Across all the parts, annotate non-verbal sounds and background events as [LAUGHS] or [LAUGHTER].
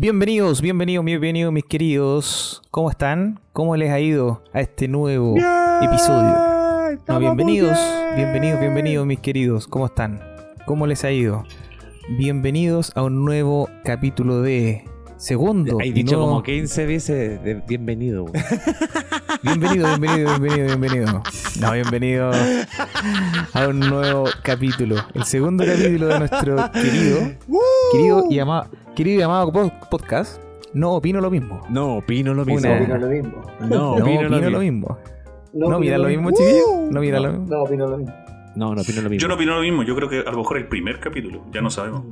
Bienvenidos, bienvenidos, bienvenidos mis queridos. ¿Cómo están? ¿Cómo les ha ido a este nuevo episodio? No, bienvenidos, bienvenidos, bienvenidos mis queridos. ¿Cómo están? ¿Cómo les ha ido? Bienvenidos a un nuevo capítulo de segundo. Hay dicho nuevo- como 15 veces de bienvenido. [LAUGHS] Bienvenido, bienvenido, bienvenido, bienvenido. No, bienvenido a un nuevo capítulo. El segundo capítulo de nuestro querido, querido y amado, querido y amado pod- podcast. No opino lo mismo. No, opino lo mismo. Una- No opino lo mismo. No, No opino, lo mismo. No mira lo mismo, chiquillos. No mira lo mismo. No opino lo mismo. No, no opino lo mismo. Yo no opino lo mismo, yo creo que a lo mejor el primer capítulo, ya no sabemos.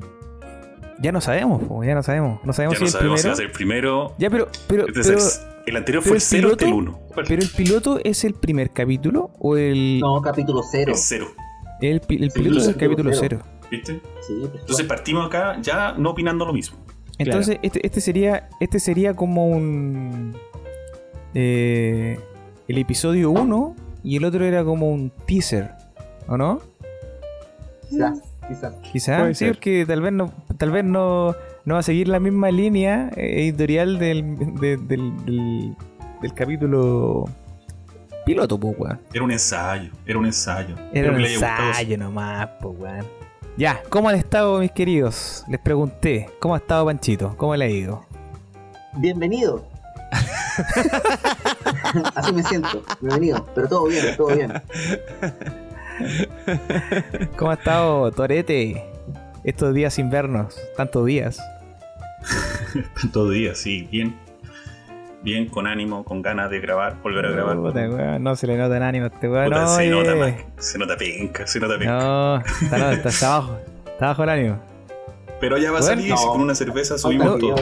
Ya no sabemos, po, ya no sabemos. No sabemos Ya no si sabemos el si va primero. a ser el primero. Ya, pero, pero, Este es el, el anterior fue el el cero, este el piloto- uno. ¿Cuál? pero el piloto es el primer capítulo o el, No, capítulo cero. El cero, el, Sí, piloto es el capítulo capítulo cero. cero. ¿Viste? Sí, pues, Entonces partimos acá ya no opinando lo mismo. Entonces, este, este sería este sería como un. eh, el episodio 1 y el otro era como un teaser, ¿o no? quizás, quizás. Quizás, Puede sí, porque tal vez no, tal vez no, no va a seguir la misma línea eh, editorial del, de- del, del, del capítulo piloto, pues, weón. Era un ensayo, era un ensayo. Era Espero un que le haya gustado. ensayo nomás, pues, weón. Ya, ¿cómo han estado, mis queridos? Les pregunté, ¿cómo ha estado Panchito? ¿Cómo le ha ido? Bienvenido. [LAUGHS] Así me siento. Bienvenido. Pero todo bien, todo bien. ¿Cómo ha estado Torete? Estos días sin vernos, tantos días. [LAUGHS] Tantos días, sí, bien. Bien, con ánimo, con ganas de grabar, volver a grabar. Puta, no se le nota el ánimo a este weón. No, se nota más, se nota penca, se nota penca. No, está, no, está, está abajo. Está abajo el ánimo. Pero ya va a salir, no. si con una cerveza subimos todo.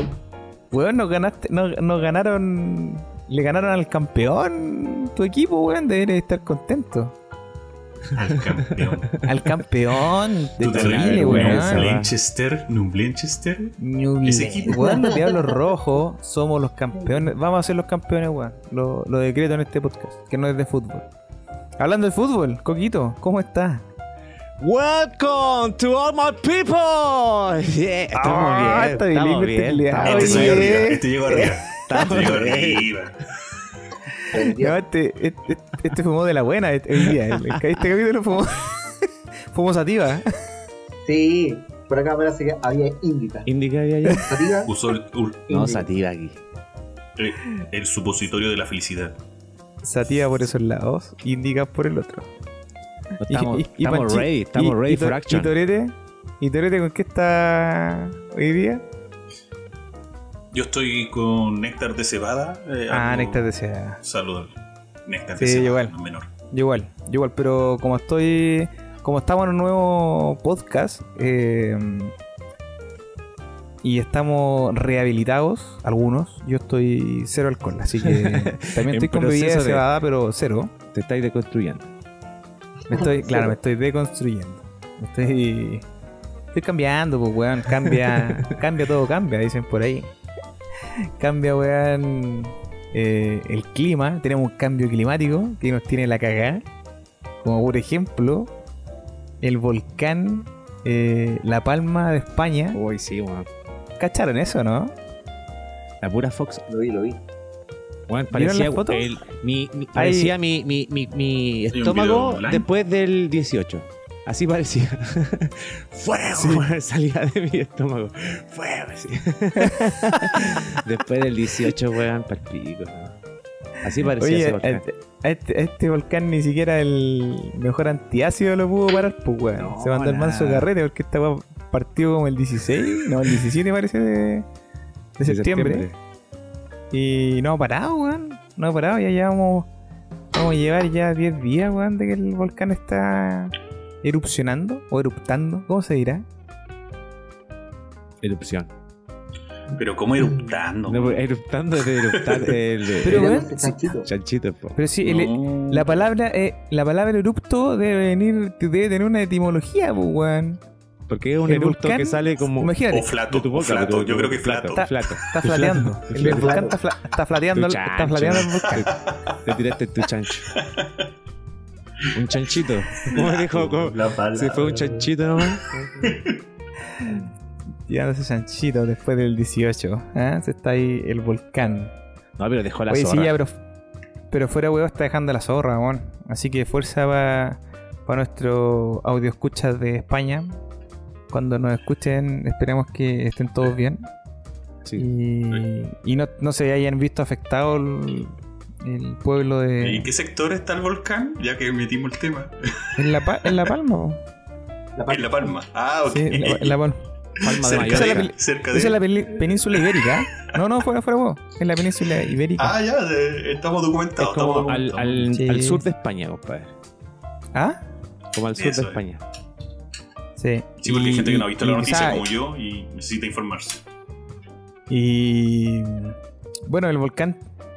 Weón, nos ganaste, nos, nos ganaron. Le ganaron al campeón tu equipo, weón. Deberías estar contento. Al campeón. Al campeón de Chile, weón. Blanchester, ¿no un Blanchester? Ñuble. Ese equipo. Weón, los Diablos Rojos somos los campeones. Vamos a ser los campeones, weón. Lo, lo decreto en este podcast, que no es de fútbol. Hablando de fútbol, Coquito, ¿cómo estás? Welcome to all my people. Yeah, estamos Ah, bien. está Estamos bien. este Este llegó bien. arriba, este llegó arriba. Este llegó arriba. No, este, este, este fumó de la buena este, hoy día. El- Este capítulo fumó, [LAUGHS] fumó sativa. Sí, por acá parece que había índica. Indica había ya. ¿Sativa? Usó el, ul- No, Índica. sativa aquí. el- el supositorio de la felicidad. Sativa por esos lados, indica por el otro. No, Estamos, Y- y- y estamos Panchi- ready, estamos y- ready y for action. ¿Y Torete? ¿Y Torete con qué está hoy día? Yo estoy con néctar de cebada. eh, Ah, néctar de seda. Saludable. Néctar Sí, de cebada, igual. no menor. Igual, igual, pero como estoy. Como estamos en un nuevo podcast eh, y estamos rehabilitados, algunos, yo estoy cero alcohol, así que [LAUGHS] también estoy con bebida de cebada, pero cero. Te estáis deconstruyendo. Me estoy, [LAUGHS] claro, me estoy deconstruyendo. Me estoy. Estoy cambiando, pues, weón. Cambia. [LAUGHS] cambia todo, cambia, dicen por ahí. [LAUGHS] Cambia, weón. eh, el clima. Tenemos un cambio climático que nos tiene la cagada. Como por ejemplo, el volcán eh, La Palma de España. Uy, sí, weón. ¿Cacharon eso, no? La pura Fox. Lo vi, lo vi. Weón, ¿Vieron parecía, las fotos? el- mi, mi- parecía mi, mi, mi, estómago después del 18. Así parecía. [LAUGHS] Fuego, weón, [LAUGHS] salía de mi estómago. Fuego, así. [LAUGHS] después del 18, weón, pa'l pico. weón. Así parecía ese Oye, a, volcán. a este, a este volcán ni siquiera el mejor antiácido lo pudo parar, pues weón. No, Se mandó el manso carrete porque esta weá partió como el 16, no, el 17 parece de, de De septiembre. Y no ha parado, weón. No ha parado, ya llevamos. Vamos a llevar ya 10 días, weón, de que el volcán está erupcionando o eruptando, ¿cómo se dirá? Erupción. Pero como eruptando. No, pues, eruptando de eruptar. [LAUGHS] El, Pero, chanchito. Chanchito. Pero sí, el- la palabra eh, la palabra erupto debe venir, debe tener una etimología, pues, weón. Porque es un volcán, que sale como. Imagínate, O flato. de tu o boca, flato. de tu- Yo creo que flato. Está- flato. está flateando. El, volcán está, fla- está flateando, está flateando el volcán. Te tiraste tu chancho. [LAUGHS] Un chanchito. [LAUGHS] ¿Cómo dijo? ¿Cómo? Palabra. Se fue un chanchito nomás. [LAUGHS] tirándose chanchito después del 18. ¿ah? Se está ahí el volcán. No, pero dejó la Oye, sí, zorra. ya, pero, pero fuera huevo está dejando la zorra, weón. Así que fuerza para nuestro audio escuchas de España. Cuando nos escuchen, esperemos que estén todos bien. Sí. Y, y no, no se hayan visto afectado el, pueblo ¿Y de. en qué sector está el volcán? Ya que metimos el tema. En La, Pa- en la Palma. La En La Palma. Ah, ok. Sí, en la, en La Palma. Palma de cerca la cerca de. Esa es la península ibérica. No, no, fuera, fuera vos. Es la península ibérica. Ah, ya, de- estamos Es documentados. estamos como al, documentados. al, Sí. al sur de España, compadre. ¿Ah? Como al sur Eso de es. España. Sí. Sí, porque hay gente que no ha y- visto la y noticia quizá- como yo y necesita informarse. Y bueno, el volcán,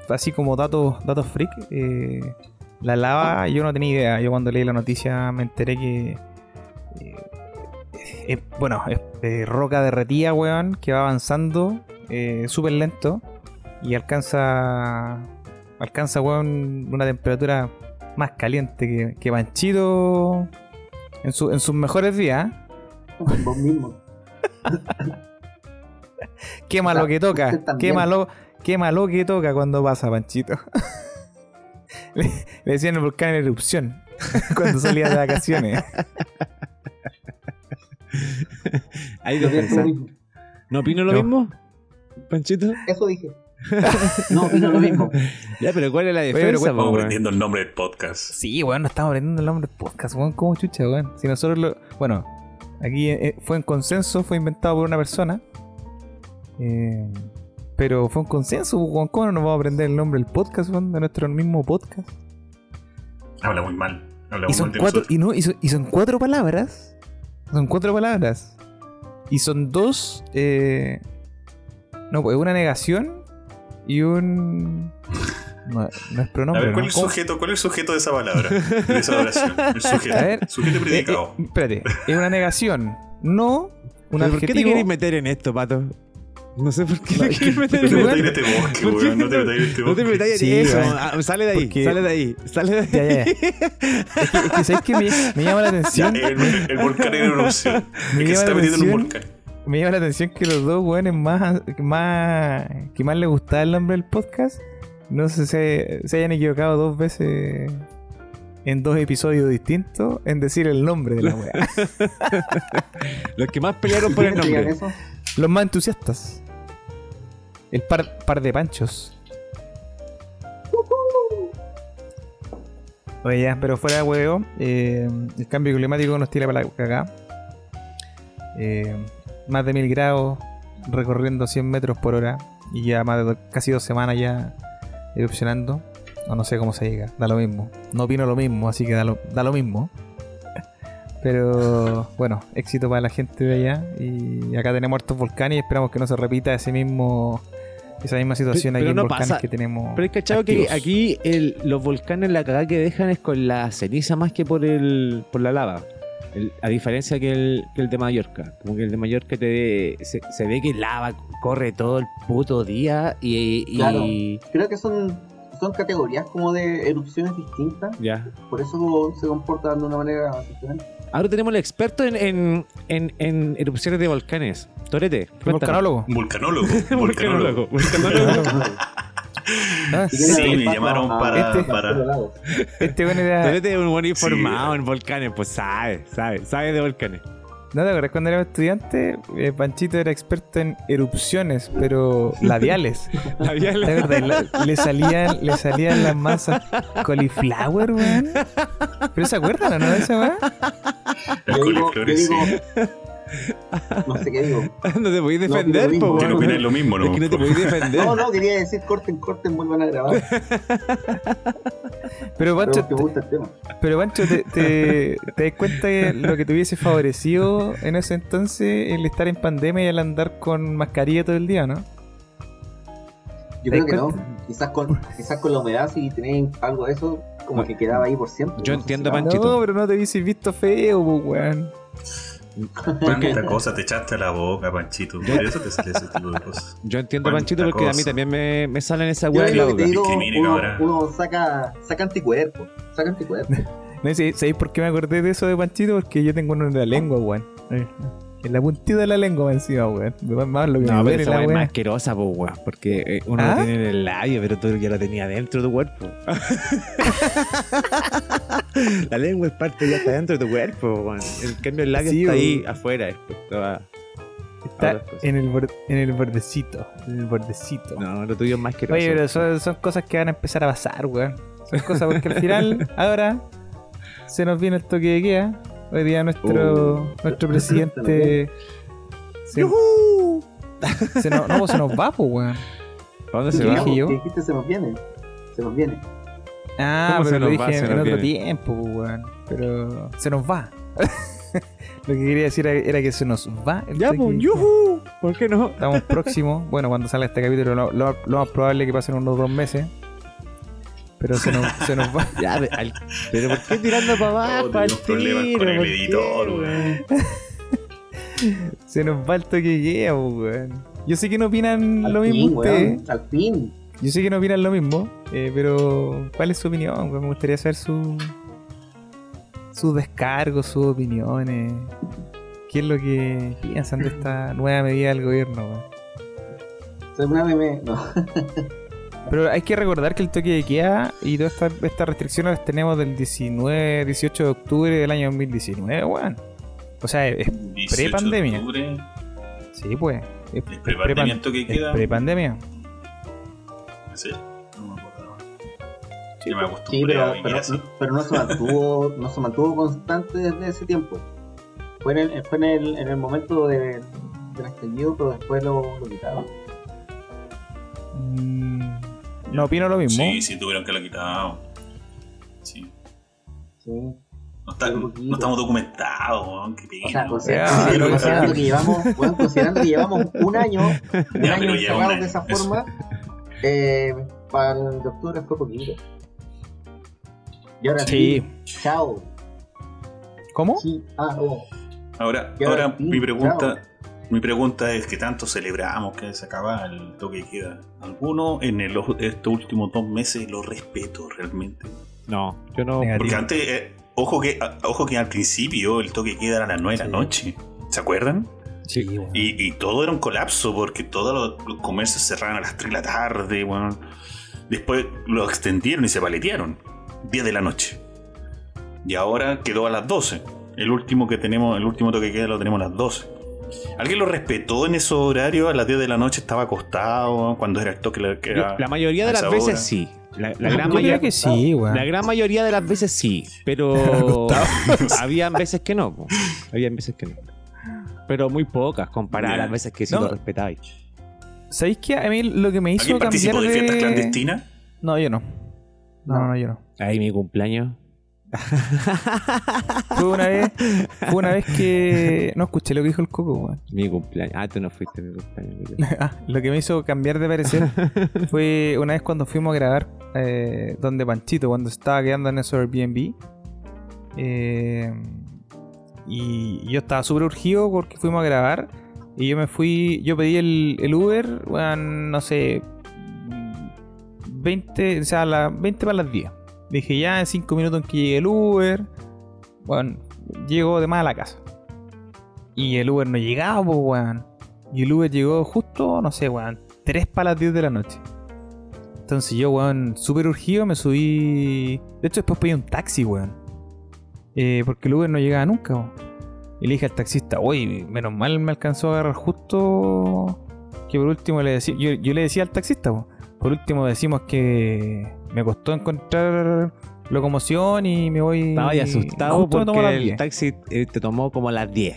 así como datos, datos freak, eh, la lava, yo no tenía idea. Yo cuando leí la noticia me enteré que, eh, bueno, es eh, roca derretida, weón, que va avanzando eh, súper lento y alcanza, alcanza, weón, una temperatura más caliente que, que Panchito en, su- en sus mejores días. Vos mismo. [LAUGHS] Qué malo O sea, que toca. también. malo, qué malo que toca cuando pasa, Panchito. [LAUGHS] le, le decían el volcán en erupción [LAUGHS] cuando salía de vacaciones. Ahí Yo pienso lo defensa. mismo. ¿No opino lo No. mismo? Panchito. Eso dije. [LAUGHS] No, opino lo mismo. Ya, pero ¿cuál es la pero defensa, Vamos weón? aprendiendo el nombre del podcast. Sí, weón, no estamos aprendiendo el nombre del podcast, weón. ¿Cómo chucha, weón? Si nosotros lo. Bueno, aquí eh, fue en consenso, fue inventado por una persona. Eh, pero fue un consenso, weón. ¿Cómo no nos vamos a aprender el nombre del podcast, weón? De nuestro mismo podcast. Habla muy mal. Habla Y muy son mal cuatro, y no, y son, y son cuatro palabras. Son cuatro palabras. Y son dos. eh, no, pues una negación y un. No, no es A pronombre. ver, ¿cuál ¿no? es el sujeto? ¿Cuál es el sujeto de esa palabra? De esa oración. [LAUGHS] El sujeto. A ver. Sujeto y Eh, predicado. eh, espérate, es una negación. No un ¿Pero ¿Por qué te adjetivo. quieres meter en esto, pato? No sé por qué No, es meter No te en este bosque, ¿Por qué weón. No te metas en este No te bosque. metas en Sí, eso. weón. Ah, Sale de ahí, Porque- sale de ahí, sale de ahí. Ya, ya. Es que, es que ¿sabes qué? Me, me llama la Ya, atención. el, el volcán en erupción. [LAUGHS] Me Es que se llama está la metiendo en un atención. volcán. Me llama la atención que los dos weones más, más que más les gustaba el nombre del podcast no sé, se, se hayan equivocado dos veces en dos episodios distintos en decir el nombre de la [LAUGHS] wea. Los que más pelearon por el ¿Quiénes digan nombre. eso? Los más entusiastas. El par, par de panchos. Oye, ya, pero fuera de huevo, eh, el cambio climático nos tira para la cagá. Eh, más de mil grados, recorriendo 100 metros por hora. Y ya más de casi dos semanas ya erupcionando. O no sé cómo se llega, da lo mismo. No opino lo mismo, así que da lo, da lo mismo. Pero bueno, éxito para la gente de allá. Y acá tenemos hartos volcanes y esperamos que no se repita ese mismo esa misma situación Pero aquí en no volcanes pasa. que tenemos. Pero es cachado que aquí el- los volcanes la cagada que dejan es con la ceniza más que por el por la lava. El- a diferencia que el, que el de Mallorca. Como que el de Mallorca te, se, se ve que lava corre todo el puto día y, y- Claro. Creo que son, son categorías como de erupciones distintas. ya. Por eso se comportan de una manera diferente. Ahora tenemos el experto en, en, en, en erupciones de volcanes. Torete, ¿Un cuéntanos. [LAUGHS] volcanólogo? Volcanólogo. Volcanólogo. Volcanólogo. Ah, Sí, me llamaron para-. Este bueno era. Torete es un buen informado Sí. en volcanes, pues sabe, sabe, sabe de volcanes. ¿No te acuerdas cuando era estudiante? Eh, Panchito era experto en erupciones, pero labiales. [LAUGHS] Labial. ¿Te acuerdas? La- le salían, le salían las masas cauliflower, weón. ¿Pero se acuerdan o no de esa coliflores, sí. No sé qué digo. [LAUGHS] no te podéis No, defender, lo po. Que no lo mismo, ¿no? Es que no te podéis defender. No, no, quería decir corten, corten, vuelvan a grabar. [LAUGHS] Pero Pancho, porque me gusta el tema. pero Pancho, ¿te, te, te das cuenta que lo que te hubiese favorecido en ese entonces el estar en pandemia y el andar con mascarilla todo el día, ¿no? Yo ¿Te creo que no. Quizás con, quizás con la humedad, si tenéis algo de eso, como No. que quedaba ahí por siempre. Yo No entiendo, Panchito. No, pero no te hubiese visto feo, pues, weón. Tanta cosa te echaste a la boca, Panchito. Por eso te sale ese tipo de cosas. Yo entiendo, Cuánta Panchito, porque a mí cosa. también me, me salen esa Yo weá en la boca. digo, uno, uno saca, saca anticuerpos. Saca anticuerpos. [LAUGHS] No sé, ¿sabéis por qué me acordé de eso de Panchito? Porque yo tengo uno en la lengua, weón. En la puntita de la lengua encima, weón. Más- Más lo que No, me pero esa es más asquerosa, po, weón. Porque eh, uno ¿Ah? lo tiene en el labio, pero tú ya lo tenías dentro de tu cuerpo. [LAUGHS] la lengua es parte ya está dentro de tu cuerpo, weón. En cambio, el labio Sí, está ahí weón. afuera. a- Está en el, en el bordecito. En el bordecito. No, lo tuyo es más asqueroso. Oye, pero son, son cosas que van a empezar a pasar, weón. Son cosas porque al final, [LAUGHS] ahora, se nos viene el toque de queda. Hoy día nuestro, Uh. nuestro presidente. [LAUGHS] Se, se nos, no, pues se nos va, pues, weón. ¿Para dónde ¿Qué se ¿Qué va? dije yo? ¿Qué dijiste? Se nos viene. Se nos viene. Ah, ¿Cómo se pero lo va? dije Se en nos otro tiempo, pues, weón. Pero se nos va. [LAUGHS] lo que quería decir era, era que se nos va. el Ya, pues, yujú. ¿Por qué no? Estamos próximos. Bueno, cuando salga este capítulo, lo, lo- lo más probable es que pasen unos dos meses. Pero se nos, se nos va. [LAUGHS] Ya, al- pero ¿por qué tirando para abajo? Oh, al tenemos problemas tiro? con el ¿Por qué, editor, weón? [LAUGHS] Se nos va el toque de queda, pues, weón. Yo sé que no opinan Al lo fin, mismo ustedes. weón. Al fin. Yo sé que no opinan lo mismo. eh, pero, ¿cuál es su opinión? weón? Me gustaría saber su. Sus descargos, sus opiniones. ¿Qué es lo que piensan de esta nueva medida del gobierno, weón? Según meme. No. [LAUGHS] Pero hay que recordar que el toque de queda y todas estas estas restricciones las tenemos del 19, 18 de octubre del año 2019, weón. O sea, es, 18 de Pre-pandemia. octubre, sí, pues. Es, ¿Es prepandemia esto que es queda? prepandemia. Sí, no me acuerdo. Sí, Sí, pero, pero no se mantuvo, [LAUGHS] no se mantuvo constante desde ese tiempo. Fue en el, fue en el, en el momento de, del estallido, pero después lo, lo quitaron. Mm, no opino lo mismo. Sí, sí, tuvieron que lo quitar. Sí. Sí. No, está- no estamos documentados, weón. Qué O sea, pena. consider- Ya, considerando, considerando que llevamos, bueno, considerando que llevamos un año, un [LAUGHS] Ya, año año, de esa eso. forma, eh, para el de octubre fue poquito. Y ahora Sí. sí, chao. ¿Cómo? Sí, ah, oh. Ahora, ahora ahora sí, mi pregunta, mi pregunta es que tanto celebramos que se acaba el toque de queda. ¿Alguno en el, estos últimos dos meses lo respeto realmente? No, yo no. Negativo. Porque antes, eh, ojo que ojo que al principio el toque de queda era a las 9 de la noche. ¿Se acuerdan? Sí. Y, y todo era un colapso porque todos los, comercios cerraban a las 3 de la tarde. weón. Después lo extendieron y se paletearon. 10 de la noche. Y ahora quedó a las 12. El último que tenemos, el último toque de queda lo tenemos a las 12. ¿Alguien lo respetó en esos horarios? A las 10 de la noche estaba acostado cuando era el toque que Yo- era. la mayoría de las veces sí. La, la gran mayoría, que sí, weón. la gran mayoría de las veces sí, pero [LAUGHS] [LAUGHS] habían veces que no. po. Habían veces que no. Pero muy pocas comparadas a las veces que sí No. lo respetabais. ¿Sabéis qué? A mí lo que me hizo ¿Alguien cambiar participó de fiestas de... clandestinas? No, yo no. No, no, No. no, yo no. Ahí mi cumpleaños. Fue una vez, fue una vez que no escuché lo que dijo el coco, weón. Mi cumpleaños. Ah, tú no fuiste [LAUGHS] mi cumpleaños. Ah, lo que me hizo cambiar de parecer [LAUGHS] fue una vez cuando fuimos a grabar eh, donde Panchito, cuando estaba quedando en ese Airbnb. Eh, y yo estaba súper urgido porque fuimos a grabar. Y yo me fui, yo pedí el, el Uber, weón, no sé, 20, o sea, a las 20 para las 10. Dije ya en 5 minutos en que llegue el Uber. Bueno, llego de más a la casa. Y el Uber no llegaba, pues, weón. Y el Uber llegó justo, no sé, weón, 3 para las 10 de la noche. Entonces yo, weón, súper urgido me subí. De hecho, después pedí un taxi, weón. Eh, porque el Uber no llegaba nunca, weón. Y le dije al taxista, uy, menos mal me alcanzó a agarrar justo. Que por último le decía. Yo, yo le decía al taxista, weón. Por último decimos que me costó encontrar locomoción y me voy. Estaba ahí asustado porque el 10. taxi eh, te tomó como a las 10.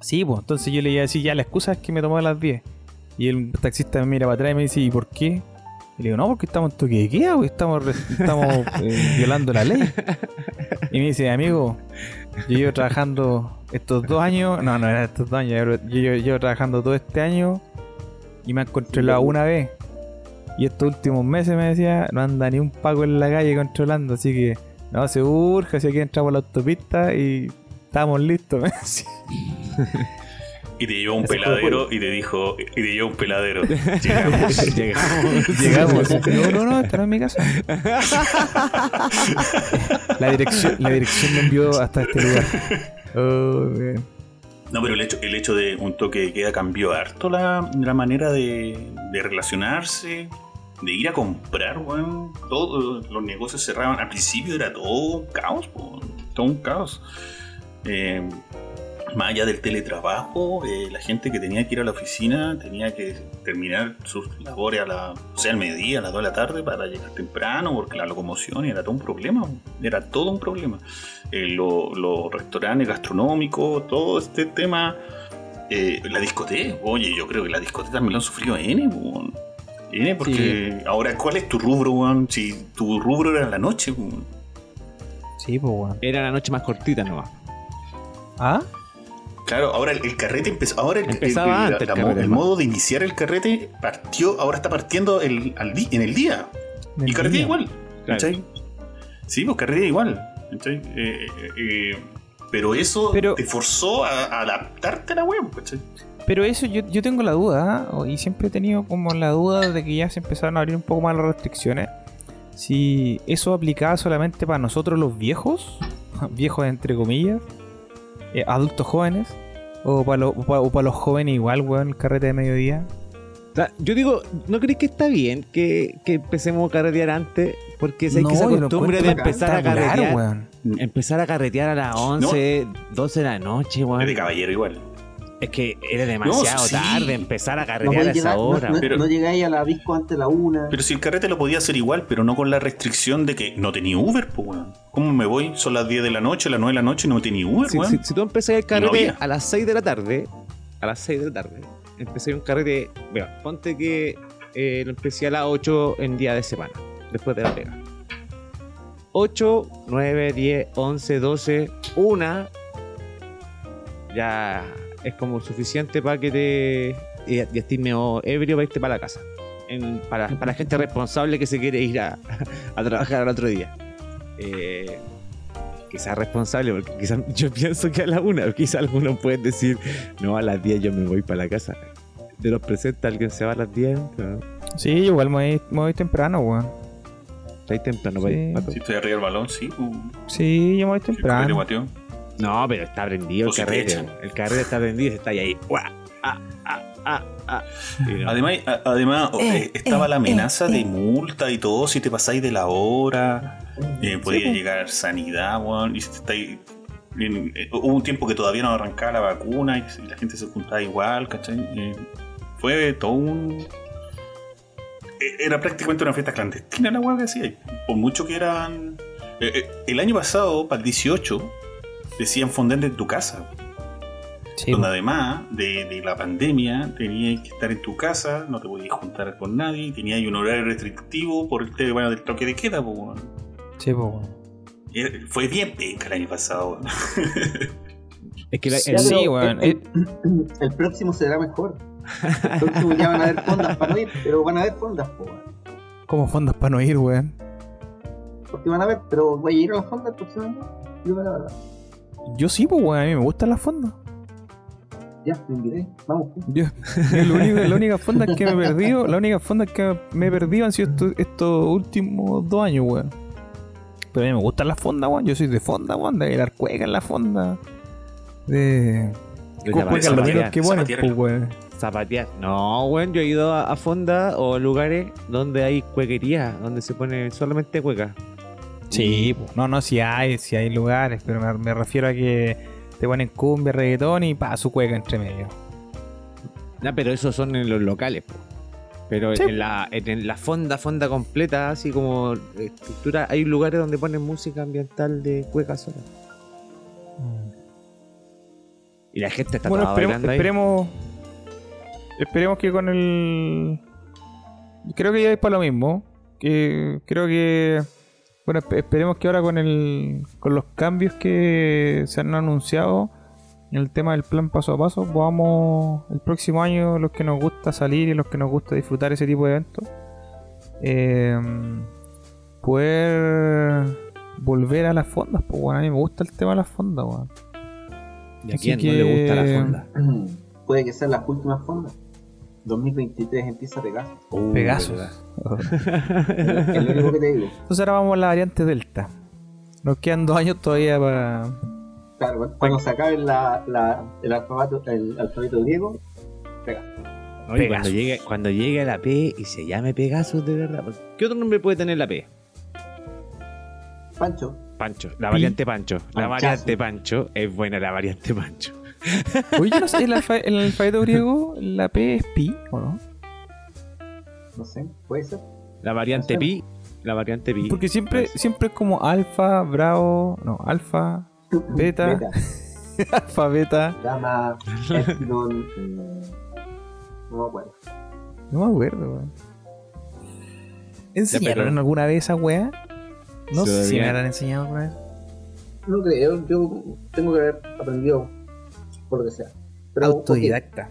Sí, pues entonces yo le iba a decir, ya la excusa es que me tomó a las 10. Y el taxista me mira para atrás y me dice, ¿y por qué? Y le digo, no, porque estamos en toque de queda, güey, estamos, estamos eh, [LAUGHS] violando la ley. Y me dice, amigo, yo llevo trabajando estos dos años, no, no era estos dos años, yo llevo trabajando todo este año y me han controlado una vez. Y estos últimos meses me decía, no anda ni un paco en la calle controlando, así que no se urge, si aquí entramos a la autopista y estamos listos. me decía. [LAUGHS] Y te llevó un peladero y te dijo, y te llevó un peladero. [LAUGHS] Llegamos. Llegamos. Llegamos. [LAUGHS] No, no, no, esta no es mi casa. la dirección, la dirección me envió hasta este lugar. Oh. No, pero el hecho, el hecho de un toque de queda cambió harto la, la manera de, de relacionarse, de ir a comprar, weón. Todos los negocios cerraban. Al principio era todo un caos, todo un caos. Eh, más allá del teletrabajo, eh, la gente que tenía que ir a la oficina tenía que terminar sus labores a la, o sea, al mediodía, a las 2 de la tarde para llegar temprano, porque la locomoción era todo un problema, era todo un problema. Eh, lo- los restaurantes gastronómicos, todo este tema, eh, la discoteca, oye, yo creo que la discoteca también lo han sufrido N. N, porque ahora, ¿cuál es tu rubro, weón? Si tu rubro era la noche, weón. Sí, pues, weón. Era la noche más cortita nomás. ¿Ah? Claro, ahora el, el carrete empezó. Ahora el, Empezaba el- antes el la- carrete, el hermano. modo de iniciar el carrete partió, ahora está partiendo el, al di- en el día. Y carrete día. igual. Claro. ¿cachai? Sí, pues carrete igual. ¿cachai? Eh, eh, eh, pero eso Pero- te forzó a, a adaptarte a la web, ¿cachai? Pero eso yo, yo tengo la duda, ¿ah? y siempre he tenido como la duda de que ya se empezaron a abrir un poco más las restricciones. Si eso aplicaba solamente para nosotros los viejos, [LAUGHS] viejos entre comillas, eh, adultos jóvenes, o para, los- o pa- o para los jóvenes igual, weón, el carrete de mediodía. O sea, yo digo, ¿no crees que está bien que, que empecemos a carretear antes? Porque sé que esa yo lo costumbre de empezar a carretear, weón. empezar a carretear a las 11, 12 de la noche, Es weón. de caballero igual. Es que era demasiado sí. tarde empezar a No, carretear a podéis esa llegar, no, hora. no- pero- no llegáis a la disco antes de la una. Pero si el carrete lo podía hacer igual, pero no con la restricción de que no tenía Uber, pues, weón. ¿Cómo me voy? Son las 10 de la noche, las 9 de la noche y no tenía Uber, Si, weón. si- si tú empezás el carrete a las 6 de la tarde, a las 6 de la tarde, empecé un carrete. Mira, ponte que eh, lo empecé a las 8 en día de semana, después de la pega. 8, 9, 10, 11, 12, 1. Ya es como suficiente para que te. Ya, ya estés medio ebrio para irte para la casa. En- para, para la gente responsable que se quiere ir a, [LAUGHS] a trabajar al otro día. Eh, quizás responsable, porque quizás [LAUGHS] yo pienso que a la una, quizás algunos pueden decir, no, a las 10 yo me voy para la casa. De los presentes alguien se va a las 10, ¿no? Sí, igual me voy, me voy temprano, weón. Está ahí temprano Sí. para ir. Si estoy arriba del balón, sí, pues. Sí, yo me voy temprano. Mateo. No, pero está prendido el te carrete. echan. El carrete está prendido y se está ahí. Ah, ah, ah, ah. No. Además, a- además eh, estaba la amenaza eh, de multa y todo si te pasáis de la hora. eh, podía pues. llegar sanidad, weón. Y si te estáis- en- eh, hubo un tiempo que todavía no arrancaba la vacuna y, y la gente se juntaba igual, ¿cachai? Eh, fue todo un. eh, Era prácticamente una fiesta clandestina la weá que hacía. Por mucho que eran. eh, eh, el año pasado, para el 18, decían fondente en tu casa. Sí, donde además de, de la pandemia tenías que estar en tu casa, no te podías juntar con nadie, tenías un horario restrictivo por el tema del toque de queda. po, weón. sí, pues, weón. Fue bien penca el año pasado. weón. Es que la- Sí, el- sí, weón, El, eh. el próximo será mejor. El próximo ya van a haber fondas para no ir, pero van a haber fondas, po, weón. ¿Cómo fondas para no ir, weón? Porque van a ver, pero voy a ir a las fondas el próximo año. Digo la verdad. Yo sí, pues, weón. A mí me gustan las fondas. Ya, me invité. Vamos. Yo, único- la única fonda que me he perdido, la única fonda que me he perdido han sido estos, estos últimos dos años, weón. Pero a mí me gustan las fondas, weón. Yo soy de fonda, weón. De bailar cueca en la fonda. De. de ¿Cómo zapatear, cueca lo menos zapatear, que ponen, pues, weón. zapatear. No, weón, yo he ido a, a fonda o lugares donde hay cuequería, donde se pone solamente cueca. Sí. No, no, si hay, si hay lugares, pero me, me refiero a que te ponen cumbia, reggaetón y pa, su cueca entre medio. No, pero esos son en los locales, po. Pero Sí. en, la, en, la fonda, fonda completa, así como estructura, hay lugares donde ponen música ambiental de cueca sola. Y la gente está Bueno, toda esperemos, ahí. esperemos, esperemos que con el. Creo que ya es para lo mismo. Que creo que. Bueno, espe- esperemos que ahora con el. Con los cambios que se han anunciado en el tema del plan paso a paso, podamos el próximo año, los que nos gusta salir y los que nos gusta disfrutar ese tipo de eventos, eh, poder volver a las fondas. Pues bueno, a mí me gusta el tema de las fondas, weón. ¿Y a así quién no le gusta la fonda? [CLEARS THROAT] Puede que sean las últimas fondas. 2023 empieza Pegasus. Uh, Pegasus. verdad. [LAUGHS] Es lo único que te digo. Entonces ahora vamos a la variante Delta. Nos quedan dos años todavía para. Claro, cuando- cuando se acabe la, la, el, alfabeto, el alfabeto griego, pega. Oye, Pegasus. cuando llegue, cuando llegue la P y se llame Pegasus de verdad. ¿Qué otro nombre puede tener la P? Pancho, Pancho, la variante Pancho. La Panchazo. variante Pancho es buena la variante Pancho. Oye, yo no sé, el, alfa- el alfabeto griego, la P es pi, ¿o no? no sé, puede ser. La variante No sé. Pi, la variante Pi. Porque siempre, siempre es como alfa, bravo, no, alfa, Beta. [LAUGHS] alfa, beta. Gamma, [LAUGHS] Epsilon, eh, no me acuerdo. No me acuerdo, weón. ¿Enseñaron pero- alguna vez esa weá? No sé si me la han enseñado alguna vez. No creo, yo tengo que haber aprendido por lo que sea. Pero, Autodidacta.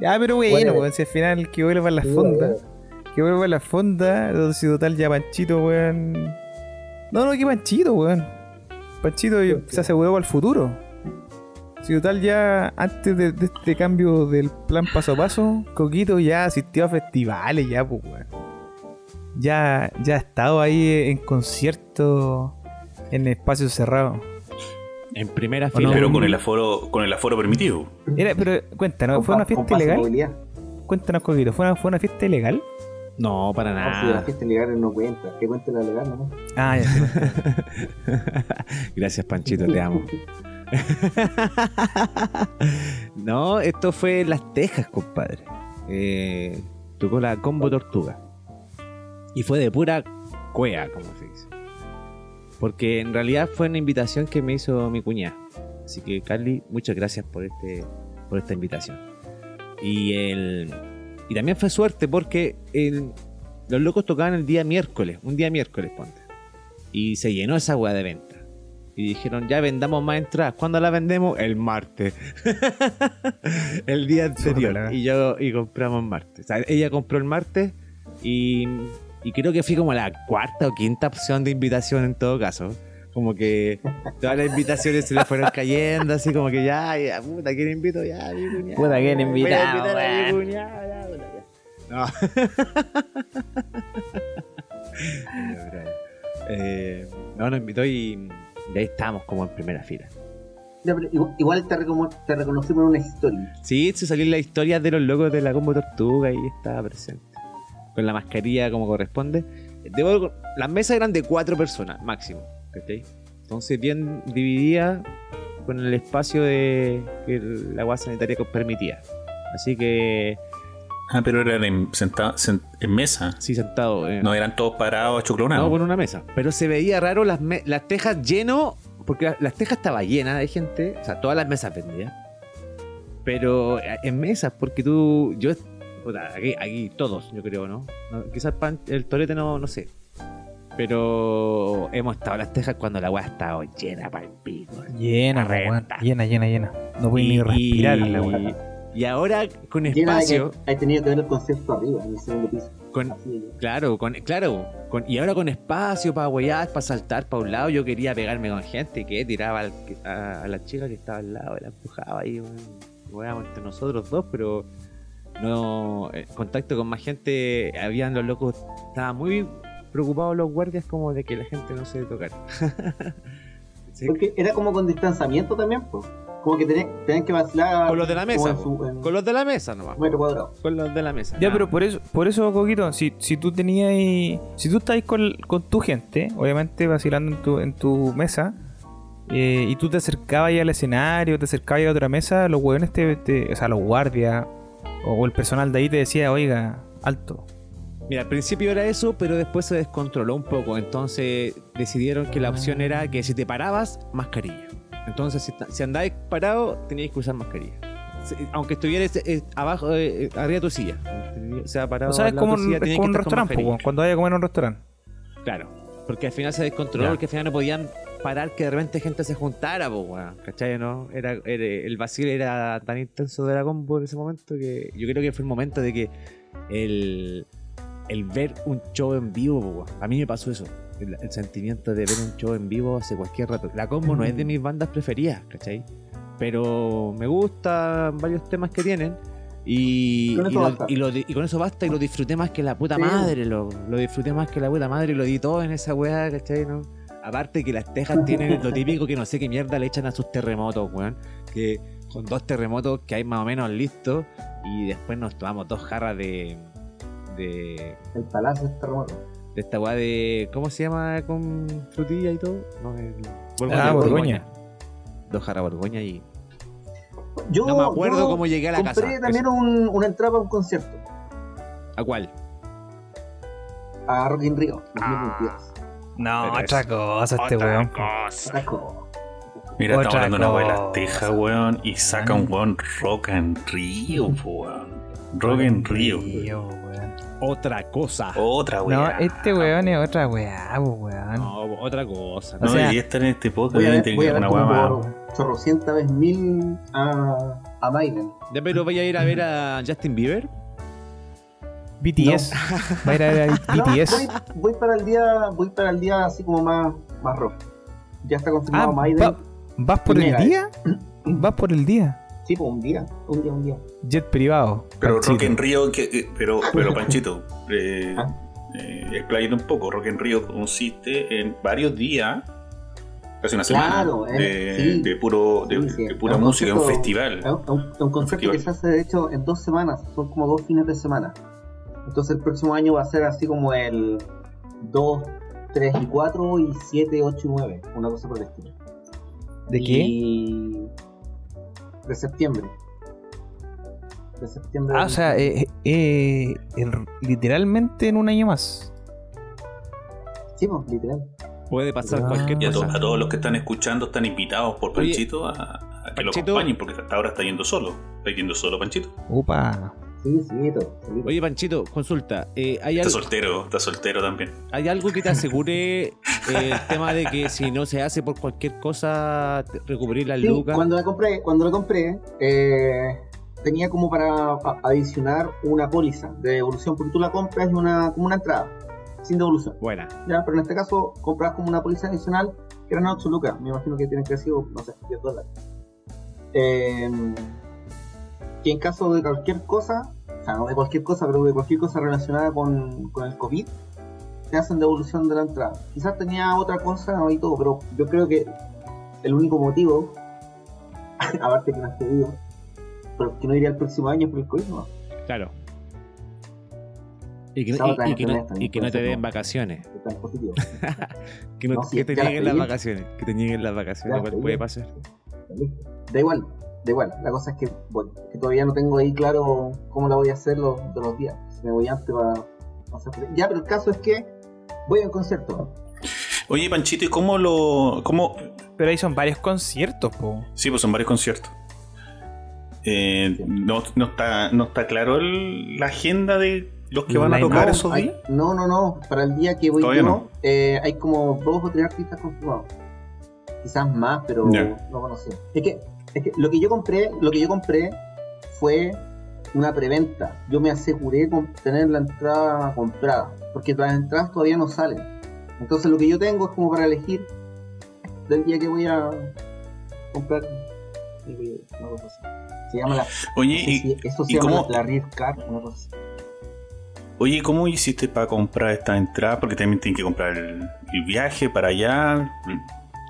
Ya, pero bueno, Bueno, si al final que vuelva a la fonda. bueno, Que vuelva a la fonda. Entonces, total, ya Panchito, weón. No, no, que Panchito, weón. Panchito se aseguró para el futuro. Si total, ya antes de, de este cambio del plan paso a paso, Coquito ya asistió a festivales, ya, pues, weón. Ya, ya ha estado ahí en conciertos en espacios cerrados. En primera ¿O fila. no? Pero con el aforo, con el aforo permitido. Era, pero cuéntanos, ¿fue una fiesta ilegal? Cuéntanos, Coquito, ¿fue una, fue una fiesta ilegal? No, para No, si la nada. fiesta ilegal no cuenta, que cuente la legal, ¿no? Ah, ya sé. [LAUGHS] Gracias, Panchito, te amo. [LAUGHS] no, esto fue en Las Tejas, compadre. Eh, tocó la combo tortuga. Y fue de pura cuea, como se dice. Porque en realidad fue una invitación que me hizo mi cuñada. Así que, Carly, muchas gracias por, este, por esta invitación. Y, el, y también fue suerte porque el- los locos tocaban el día miércoles, un día miércoles, ponte. Y se llenó esa weá de venta. Y dijeron, ya vendamos más entradas. ¿Cuándo la vendemos? El martes. [LAUGHS] el día anterior. Y yo y compramos martes. O sea, ella compró el martes y, y creo que fui como la cuarta o quinta opción de invitación en todo caso. Como que todas las invitaciones se le fueron cayendo, así como que ya, ya, puta, ¿quién invito? Ya, mi cuñada. Puta, ¿quién Voy a invitado, invitar a mi ya, puta, ya. No. [LAUGHS] Eh, no, nos invitó y, y ahí estábamos como en primera fila. Pero igual, igual te, recono- te reconocimos en una historia. Sí, se salió la historia de los locos de la combo tortuga y estaba presente. Con la mascarilla como corresponde. Debo- las mesas eran de cuatro personas, máximo. ¿cachai? Entonces bien dividida con el espacio de que el- la agua sanitaria permitía. Así que Ah, pero eran en, senta- en mesa. sí sentado. eh, No eran todos parados, No, achoclonados. con una mesa. Pero se veía raro las, me- las tejas lleno, porque la- las tejas estaba llena de gente, o sea, todas las mesas vendían. Pero eh, en mesas, porque tú, yo, puta, aquí, aquí todos, yo creo, ¿no? No, quizás pan- el torete no, no sé. Pero hemos estado en las tejas cuando la weá ha estado llena para el pico. Llena. Renta. Llena, llena, llena. No voy ni respirar la weá. y ahora con espacio, hay tenido que ver el concierto arriba, en el segundo piso. con, Claro, con, claro. Con, y ahora con espacio para huear, para saltar para un lado, yo quería pegarme con gente que tiraba al- a, a la chica que estaba al lado, y la empujaba ahí, weón. Weábamos entre nosotros dos, pero no. eh, contacto con más gente, habían los locos, estaban muy preocupados los guardias como de que la gente no se tocara. [LAUGHS] Sí, Porque era como con distanciamiento también, pues. Como que tenían, tenían que vacilar. Con los de la mesa, en su- en Con los de la mesa nomás. metro cuadrado. Con los de la mesa. Ya, nada pero por eso, por eso, Coquito, si, si tú tenías ahí- si tú estás con, con tu gente, obviamente vacilando en tu, en tu mesa, eh, y tú te acercabas ahí al escenario, te acercabas a otra mesa, los hueones te, te- o sea, los guardias o el personal de ahí te decía, oiga, alto. Mira, al principio era eso, pero después se descontroló un poco. Entonces decidieron que la opción era que si te parabas, mascarilla. Entonces, si, si andabas parado, tenías que usar mascarilla. Si- Aunque estuvieras eh, abajo, eh, eh, arriba de tu silla. O sea, parado. O sea, es como, silla, es como un restaurante, cuando vayas a comer en un restaurante. Claro. Porque al final se descontroló, porque al final no podían parar que de repente gente se juntara, pues, weón. ¿Cachai? ¿No? Era, era- el vacío era tan intenso de la combo en ese momento que yo creo que fue el momento de que el, el ver un show en vivo, po. A mí me pasó eso. El, el sentimiento de ver un show en vivo hace cualquier rato. La combo no es de mis bandas preferidas, ¿cachai? Pero me gustan varios temas que tienen. Y, Con y lo- basta. y lo di- y con eso basta y lo disfruté más que la puta Sí. madre, lo, lo disfruté más que la puta madre y lo di todo en esa weá, ¿cachai? ¿no? Aparte que las tejas tienen lo típico que no sé qué mierda le echan a sus terremotos, weón. Que con dos terremotos que hay más o menos listos y después nos tomamos dos jarras de. de. El palacio es terremoto. de esta weá de. ¿Cómo se llama con frutilla y todo? No, el, Ah, Borgoña. Dos jarras Borgoña y. Yo, No me acuerdo yo cómo llegué a la compré casa. también un- una entrada para un concierto ¿A cuál? a Rock in Rio. Ah. 2022. No, Pero otra es cosa este weón. Otra cosa. Mira, estamos Otra hablando de una weá de las tejas, weón, y saca un weón Rock en Río, weón. Rock en Río. Otra cosa. Otra No, weá. este weón es otra weá, weón. No, otra cosa. O No, sea, y esta en este podcast tener ver una weá más. chorrocientas vez mil a, a Maiden. Ya, pero voy a ir a ver a Justin Bieber. BTS. [LAUGHS] Va a ir a ver a No, BTS. voy, voy para el día, voy para el día así como más, más rock. Ya está confirmado Ah, Maiden. va- ¿Vas por el día? ¿Vas por el día? Sí, pues un día, un día, un día. Jet privado. Pero Panchito. Rock en Río, que, eh, pero, pero Panchito, eh, [LAUGHS] Ah. eh, un poco. Rock en Río consiste en varios días, casi una semana, Claro, eh, de, sí. de puro, de, Sí, sí. de pura un música, un concierto- festival. Es un, es un- es un concierto que se hace de hecho en dos semanas, son como dos fines de semana. Entonces el próximo año va a ser así como el 2, 3 y 4 y 7, 8 y 9, una cosa por el estilo. ¿De qué? Y... De septiembre. De septiembre. Ah, del- o sea, eh, eh, el- literalmente en un año más. Sí, pues, literal. Puede pasar Ah. cualquier Y a, to- cosa. a todos los que están escuchando están invitados por Oye, Panchito a, a que lo acompañen, porque hasta ahora está yendo solo. Está yendo solo, Panchito. Upa. Sí, sí, todo. solito. Oye, Panchito, consulta. eh, ¿hay, Está soltero, está soltero también. ¿Hay algo que te asegure [LAUGHS] eh, el tema de que si no se hace por cualquier cosa, recubrir las Sí, lucas? cuando la compré, cuando la compré, eh, tenía como para adicionar una póliza de devolución, porque tú la compras y una, como una entrada, sin devolución. Buena. ¿ya? Pero en este caso compras como una póliza adicional que eran 8 lucas, me imagino que tienen que haber sido, no sé, 10 dólares. Eh, que en caso de cualquier cosa, o sea, no de cualquier cosa, pero de cualquier cosa relacionada con, con el COVID, te hacen devolución de la entrada. Quizás tenía otra cosa ¿no? y todo, pero yo creo que el único motivo, [LAUGHS] aparte que no esté vivo, pero que no iría el próximo año por el COVID, no. Claro. Y que, y- que no, y que no te den vacaciones. [LAUGHS] Que, no- No, sí, que te nieguen las vacaciones. Que te nieguen las vacaciones. Puede pasar. Da igual, da igual. La cosa es que, bueno, que todavía no tengo ahí claro cómo la voy a hacer los, de los días. Si me voy antes para hacer. Ya, pero el caso es que voy al concierto. Oye, Panchito, ¿y cómo lo. Cómo... Pero ahí son varios conciertos, po. Sí, pues son varios conciertos. Eh, no, no está, no está claro el- la agenda de los que No, van a no tocar nada. esos hay- días. no, no, no. Para el día que voy Todavía yo, no. eh, hay como dos o tres artistas confirmados. Quizás más, pero Ya. no conocía. Es que, es que lo que yo compré, lo que yo compré fue una preventa. Yo me aseguré con tener la entrada comprada, porque las entradas todavía no salen. Entonces lo que yo tengo es como para elegir del día que voy a comprar. y Una cosa así. Se llama la. Oye, no sé y, si eso se y llama cómo- la, la Rear Card, una cosa así. oye, ¿cómo hiciste para comprar esta entrada? Porque también tienen que comprar el, el viaje para allá.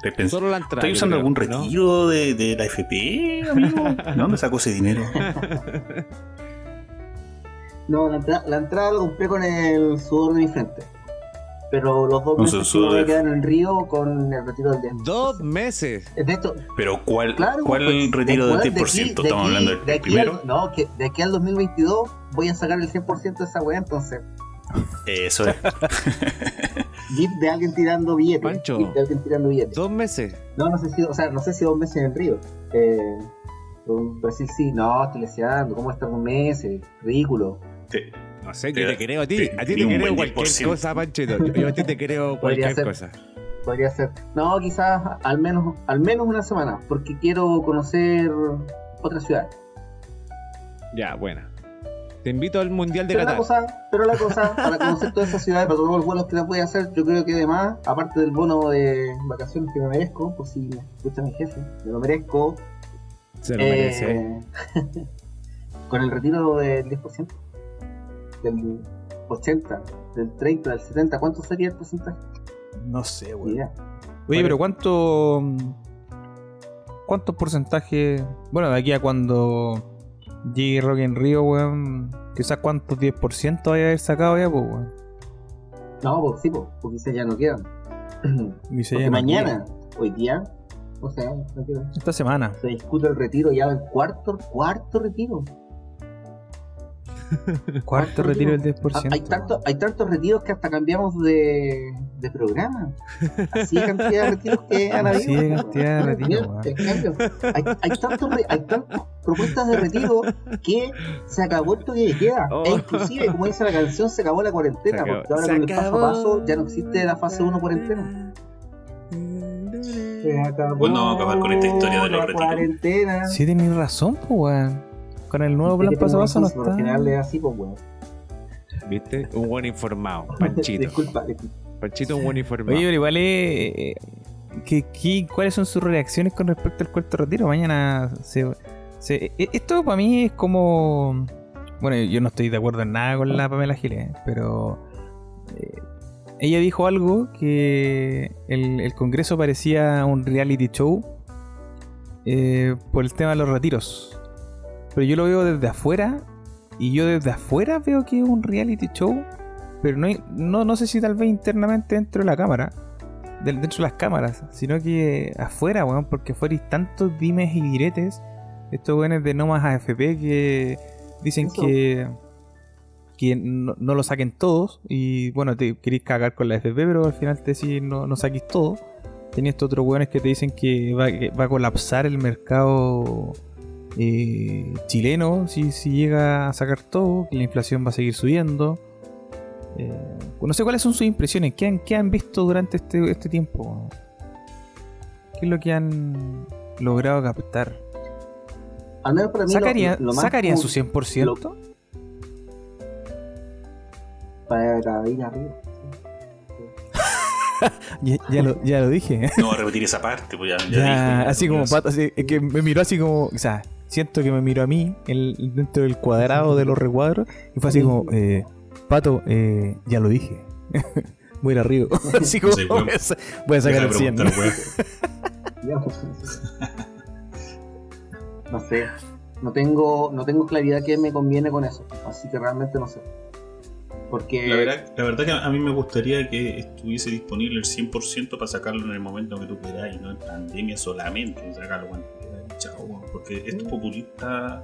¿Estás pens- Solo la entrada. ¿Estás yo usando creo, algún ¿no? retiro de, de la FP, amigo? [LAUGHS] ¿De dónde sacó ese dinero? [LAUGHS] No, la entrada, la entrada la compré con el sudor de mi frente. Pero los dos meses que me quedar en el río con el retiro del 10%. Dos meses. De Pero ¿cuál, claro, cuál pues, retiro de- del de 10%? aquí- de Estamos aquí- hablando de del aquí primero. al- no, que de aquí al 2022 voy a sacar el 100% de esa weá, entonces. Eso es. [LAUGHS] GIF de alguien tirando billetes. Pancho. GIF de alguien tirando billetes. Dos meses. No, no sé si, o sea, no sé si dos meses en el río. Eh, Brasil sí, no, estoy leseando, ¿cómo estar dos meses? Ridículo. No sé, Te- yo te creo a ti. te- A ti te un creo cualquier 10%. cosa, Panchito. Yo, yo a ti te creo [LAUGHS] cualquier ser. cosa. Podría ser. No, quizás al menos, al menos una semana, porque quiero conocer otra ciudad. Ya, buena. Te invito al Mundial de Pero la Qatar. cosa, pero la cosa, [LAUGHS] para conocer todas esas ciudades, para todos los vuelos que las voy a hacer, yo creo que además, aparte del bono de vacaciones que me merezco, por si me escucha mi jefe, me lo merezco, Se lo eh, merece. con el retiro del 10%, del 80, del 30, del 70, ¿cuánto sería el porcentaje? No sé, idea. Oye, pero ¿cuánto. ¿Cuántos porcentajes. Bueno, de aquí a cuando llegue Rock en Río, weón. Quizás cuántos 10% vaya a haber sacado ya, pues, weón. No, pues sí, pues, porque quizás ya no quedan. Dice [CLEARS THROAT] Porque ya no mañana, hoy día, o sea, no quiere. Esta semana. se discute el retiro ya del cuarto, cuarto retiro. [LAUGHS] Cuarto retiro del Ah, 10%. Hay, tanto, hay tantos retiros que hasta cambiamos de, de programa. Así de cantidad de retiros que han habido. Así de cantidad de retiros, hay, hay, tantos re- hay tantas propuestas de retiro que se acabó el toque de queda. Oh. E inclusive, como dice la canción, se acabó la cuarentena. Acabó. Porque ahora Se con el paso a paso ya no existe la fase 1 cuarentena. Se acabó Bueno, vamos a acabar con esta historia de los la retiros. cuarentena. Sí, tenés razón, pues, weón. Con el nuevo plan paso a paso no está. es así, pues, weón. ¿Viste? Un buen informado. [LAUGHS] Panchito. Disculpa, disculpa. Panchito, un buen informado. Oye, pero igual es. eh, ¿qué- qué- cuáles son sus reacciones con respecto al cuarto retiro? Mañana se. se- e- esto para mí es como. Bueno, yo no estoy de acuerdo en nada con la Pamela Giles, pero. eh, ella dijo algo que el, el Congreso parecía un reality show eh, por el tema de los retiros. Pero yo lo veo desde afuera y yo desde afuera veo que es un reality show pero no, hay- no, no sé si tal vez internamente dentro de la cámara, dentro de las cámaras, sino que afuera, weón, porque afuera hay tantos dimes y diretes, estos weones de no más AFP que dicen Eso. que, que no, no lo saquen todos, y bueno, te queréis cagar con la AFP, pero al final te decís no, no saquéis todo. Tenías estos otros weones que te dicen que va, que va a colapsar el mercado eh, chileno si, si llega a sacar todo, que la inflación va a seguir subiendo. Eh, no sé cuáles son sus impresiones. ¿Qué han, qué han visto durante este, este tiempo? ¿Qué es lo que han logrado captar? Al menos para mí, lo- ¿Sacarían, lo, más ¿sacarían como su 100%? Para ir arriba. [LAUGHS] Ya, ya lo, ya lo dije. No voy a repetir esa parte, pues ya, ya Ya, dije, así como pato, así, es que me miró así como. O sea, siento que me miró a mí el- dentro del cuadrado de los recuadros y fue así como: eh, Pato, eh, ya lo dije. [LAUGHS] Voy a ir arriba. [LAUGHS] [LAUGHS] así como: Sí, voy a sa- voy a sacar el 100. preguntar, weón. Ya, pues. No sé. No tengo, no tengo claridad que me conviene con eso. Así que realmente no sé. Porque La verdad, la verdad que a mí me gustaría que estuviese disponible el 100% para sacarlo en el momento que tú quieras y no en pandemia solamente, sacarlo cuando chao, weón, porque estos populistas...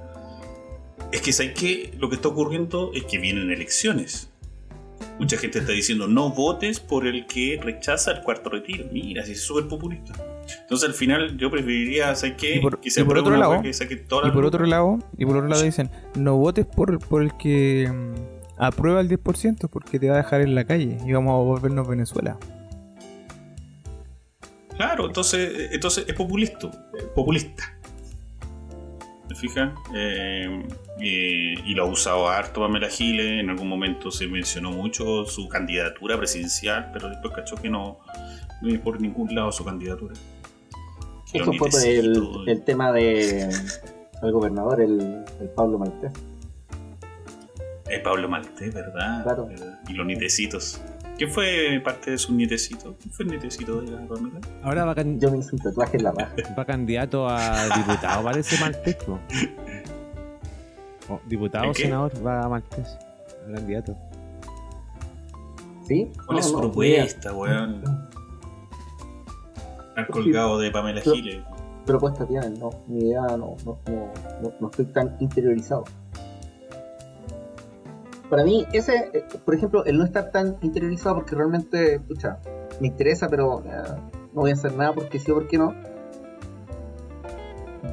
Es que ¿sabes qué? Lo que está ocurriendo es que vienen elecciones. Mucha gente está diciendo no votes por el que rechaza el cuarto retiro. Mira, si es súper populista. Entonces al final yo preferiría, ¿sabes qué? Y por- que se y por apruebe otro lado- que saque Y por otro lado, y por otro lado dicen, no votes por, por el que mm, aprueba el 10% porque te va a dejar en la calle y vamos a volvernos Venezuela. Claro, entonces, entonces es populista. Populista. ¿Te fijas? Eh, eh, y lo ha usado harto Pamela Giles. En algún momento se mencionó mucho su candidatura presidencial, pero después cachó que no, no por ningún lado su candidatura. eso fue por el, nitecitos. el tema de el gobernador, el, el Pablo Maltés. Eh, Pablo Maltés, ¿verdad? Claro. ¿Verdad? Y los nietecitos. ¿Quién fue parte de sus nietecitos? ¿Quién fue el nietecito de la Pamela? Ahora va, can- Yo me hice un tatuaje en la raja. va candidato a diputado, parece Maltés. ¿no? O diputado ¿En o qué? senador va a Maltés. A candidato. ¿Sí? ¿Cuál No, es su no, propuesta, weón? Al colgado de Pamela Pero- Giles. ¿Qué propuesta tienen? No, mi idea no, no, no, no- no estoy tan interiorizado. Para mí, ese, eh, por ejemplo, el no estar tan interiorizado porque realmente, escucha, me interesa, pero eh, no voy a hacer nada porque sí o porque no.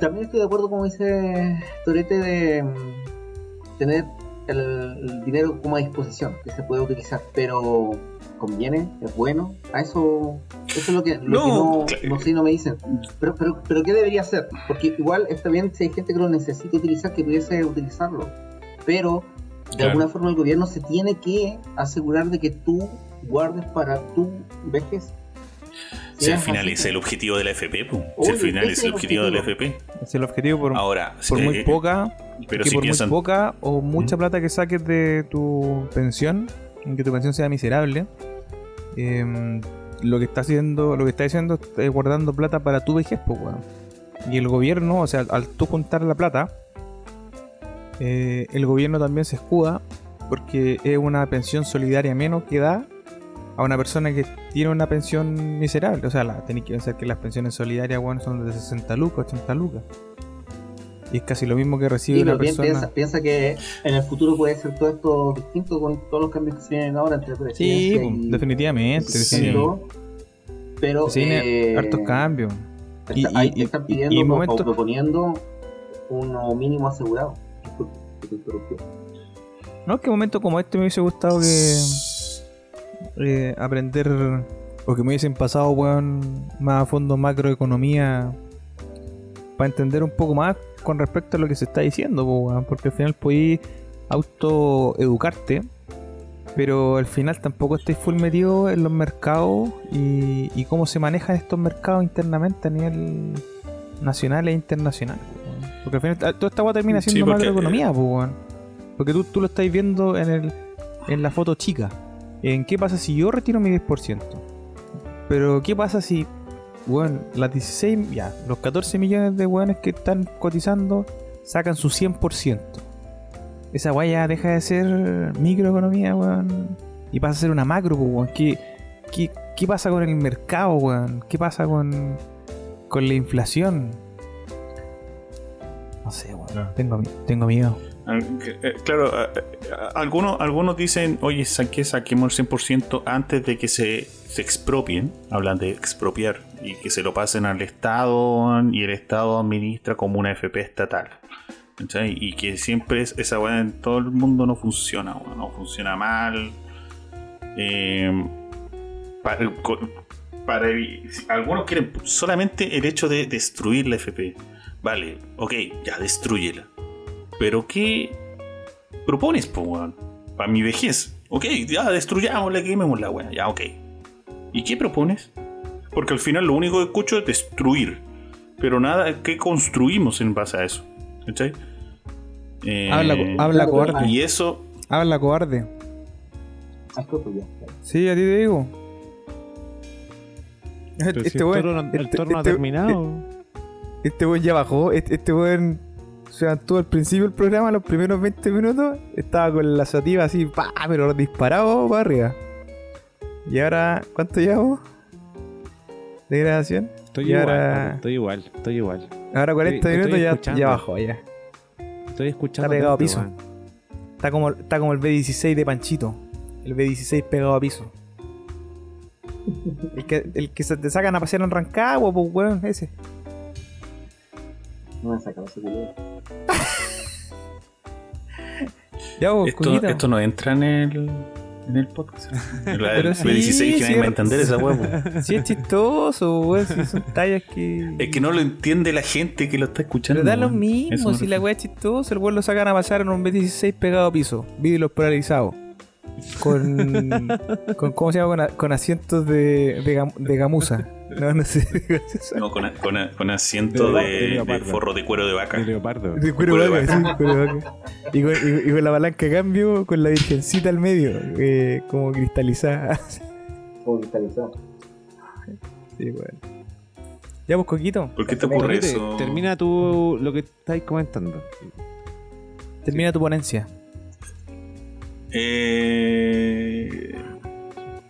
También estoy de acuerdo, como dice Torete, de mm, tener el, el dinero como a disposición, que se puede utilizar, pero conviene, es bueno, a eso, eso es lo que, lo No, que no, no sé, no me dicen. Pero, pero, pero ¿qué debería hacer? Porque igual está bien si hay gente que lo necesita utilizar, que pudiese utilizarlo. Pero de Claro. alguna forma el gobierno se tiene que asegurar de que tú guardes para tu vejez. Si al final así, es el objetivo de la FP. Si al final es el el objetivo de la objetivo. FP. Es el objetivo por, Ahora, por muy eh, poca, pero que si por piensan, muy poca o mucha ¿Mm? plata que saques de tu pensión, que tu pensión sea miserable, eh, lo que está haciendo, lo que está diciendo es guardando plata para tu vejez, pues. Y el gobierno, o sea, al tú juntar la plata, eh, el gobierno también se escuda porque es una pensión solidaria menos que da a una persona que tiene una pensión miserable. O sea, la, tenéis que pensar que las pensiones solidarias, weón, son de 60 lucas, 80 lucas. Y es casi lo mismo que recibe Sí, una bien, persona. piensa, piensa que en el futuro puede ser todo esto distinto con todos los cambios que se vienen ahora entre Sí, pues, y- definitivamente. y sí. todo. Pero Se eh, hartos cambios. está- Y- ahí y- están y- y pidiendo en o- momento- o proponiendo uno mínimo asegurado. No, que momento como este me hubiese gustado que eh, aprender o que me hubiesen pasado, weón, más a fondo macroeconomía para entender un poco más con respecto a lo que se está diciendo, porque al final podéis autoeducarte, pero al final tampoco estáis full metido en los mercados y cómo se manejan estos mercados internamente a nivel nacional e internacional. Porque al final ah, toda esta weá termina Sí, siendo porque, macroeconomía, po, weón. Porque tú, tú lo estás viendo en, el, en la foto chica. ¿En qué pasa si yo retiro mi 10%? Pero ¿qué pasa si, bueno, las 16, ya, los 14 millones de weones que están cotizando sacan su 100%? Esa weá ya deja de ser microeconomía, weón. Y pasa a ser una macro, pues, weón. ¿Qué, qué, qué pasa con el mercado, weón? ¿Qué pasa con, con la inflación? No sé. Claro. Tengo, tengo miedo. Ah, eh, Claro, eh, eh, algunos, algunos dicen, oye, saque, saquemos el 100% antes de que se, se expropien, hablan de expropiar, y que se lo pasen al Estado y el Estado administra como una FP estatal. Y que siempre es, esa weá en todo el mundo no funciona, no funciona mal. Eh, para, algunos quieren solamente el hecho de destruir la FP. Vale, ok, ya destruyela. Pero ¿qué propones, po, weón? Para mi vejez. Ok, ya destruyámosla, quemémosla, weón. Ya, ok. ¿Y qué propones? Porque al final lo único que escucho es destruir. Pero nada, ¿qué construimos en base a eso? ¿Cachai? Eh, Habla, habla cobarde. y eso, Habla cobarde. Sí, a ti te digo. Pero si Este el weón toro no- el este- toro no ha este- terminado. Este weón ya bajó. Este, este weón se levantó al principio del programa, los primeros 20 minutos. Estaba con la sativa así, pa, pero disparado para arriba. Y ahora, ¿cuánto llevamos? De grabación. Estoy Y igual, ahora- estoy igual, estoy igual. Ahora 40 Estoy- estoy minutos ya, ya bajó, ya. Estoy escuchando. Está pegado a piso. Está como, está como el B16 de Panchito. El B16 pegado a piso. El que, el que se te sacan a pasear en Rancagua, pues weón, ese. No me sacado ese culo. Ya, vos, esto, esto no entra en el, en el podcast. En [LAUGHS] la Pero del sí, B16 que nadie sí, va a entender esa huevo. Sí es chistoso, weón, si son tallas que... Es que no lo entiende la gente que lo está escuchando. Pero da lo mismo, si la weá es chistosa, el weón lo sacan a pasar en un B16 pegado a piso, vidrios paralizados. Con, con ¿cómo se llama? Con, asientos de, de, gam- de gamuza. No, no sé. [LAUGHS] No, con, con, con asiento De- forro de cuero de vaca. De leopardo. De cuero Cuero de vaca, sí, cuero de vaca. Y con, y- y con la palanca de cambio, con la virgencita al medio, eh, como cristalizada. [LAUGHS] Como cristalizado. Sí, bueno. Ya, pues, Coquito, ¿Por qué te ocurre Coquete, eso? Termina tú lo que estáis comentando. termina tu ponencia. Eh...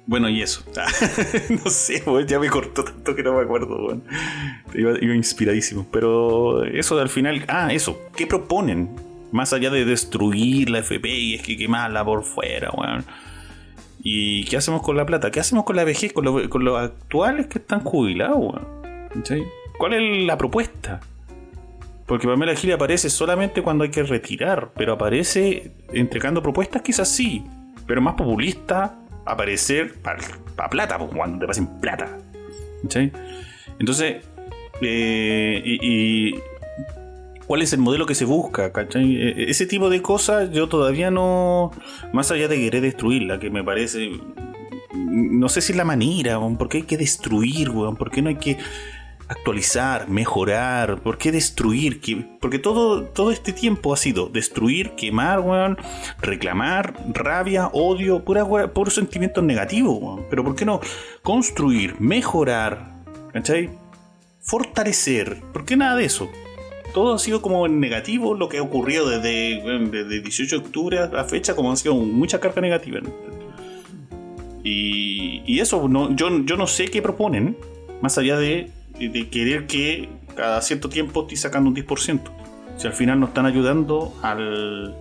Bueno, y eso. [LAUGHS] no sé, ya me cortó tanto que no me acuerdo. Iba, inspiradísimo. Pero eso al final. Ah, eso. ¿Qué proponen? Más allá de destruir la FP y es que quemarla por fuera, weón. ¿Y qué hacemos con la plata? ¿Qué hacemos con la vejez? Con, lo- los actuales que están jubilados, weón. ¿Cachai? ¿Cuál es la propuesta? Porque Pamela Gil aparece solamente cuando hay que retirar, pero aparece entregando propuestas quizás sí, pero más populista aparecer para plata, pues, cuando te pasen plata. ¿Cachai? Entonces, eh, y, cuál es el modelo que se busca, ¿cachai? E- Ese tipo de cosas yo todavía no, más allá de querer destruirla, que me parece, no sé si es la manera, ¿por qué hay que destruir, weón? ¿Por qué no hay que actualizar, mejorar? ¿Por qué destruir? ¿Qué- Porque todo, todo este tiempo ha sido destruir, quemar, reclamar, rabia, odio, pura, puros sentimientos negativos, weón. Pero ¿por qué no construir, mejorar, ¿cachai? Fortalecer. ¿Por qué nada de eso? Todo ha sido como negativo lo que ha ocurrido desde, desde 18 de octubre a la fecha, como ha sido mucha carga negativa. Y, y eso, no, yo, yo no sé qué proponen, más allá de, de querer que cada cierto tiempo esté sacando un 10%. Si al final no están ayudando al,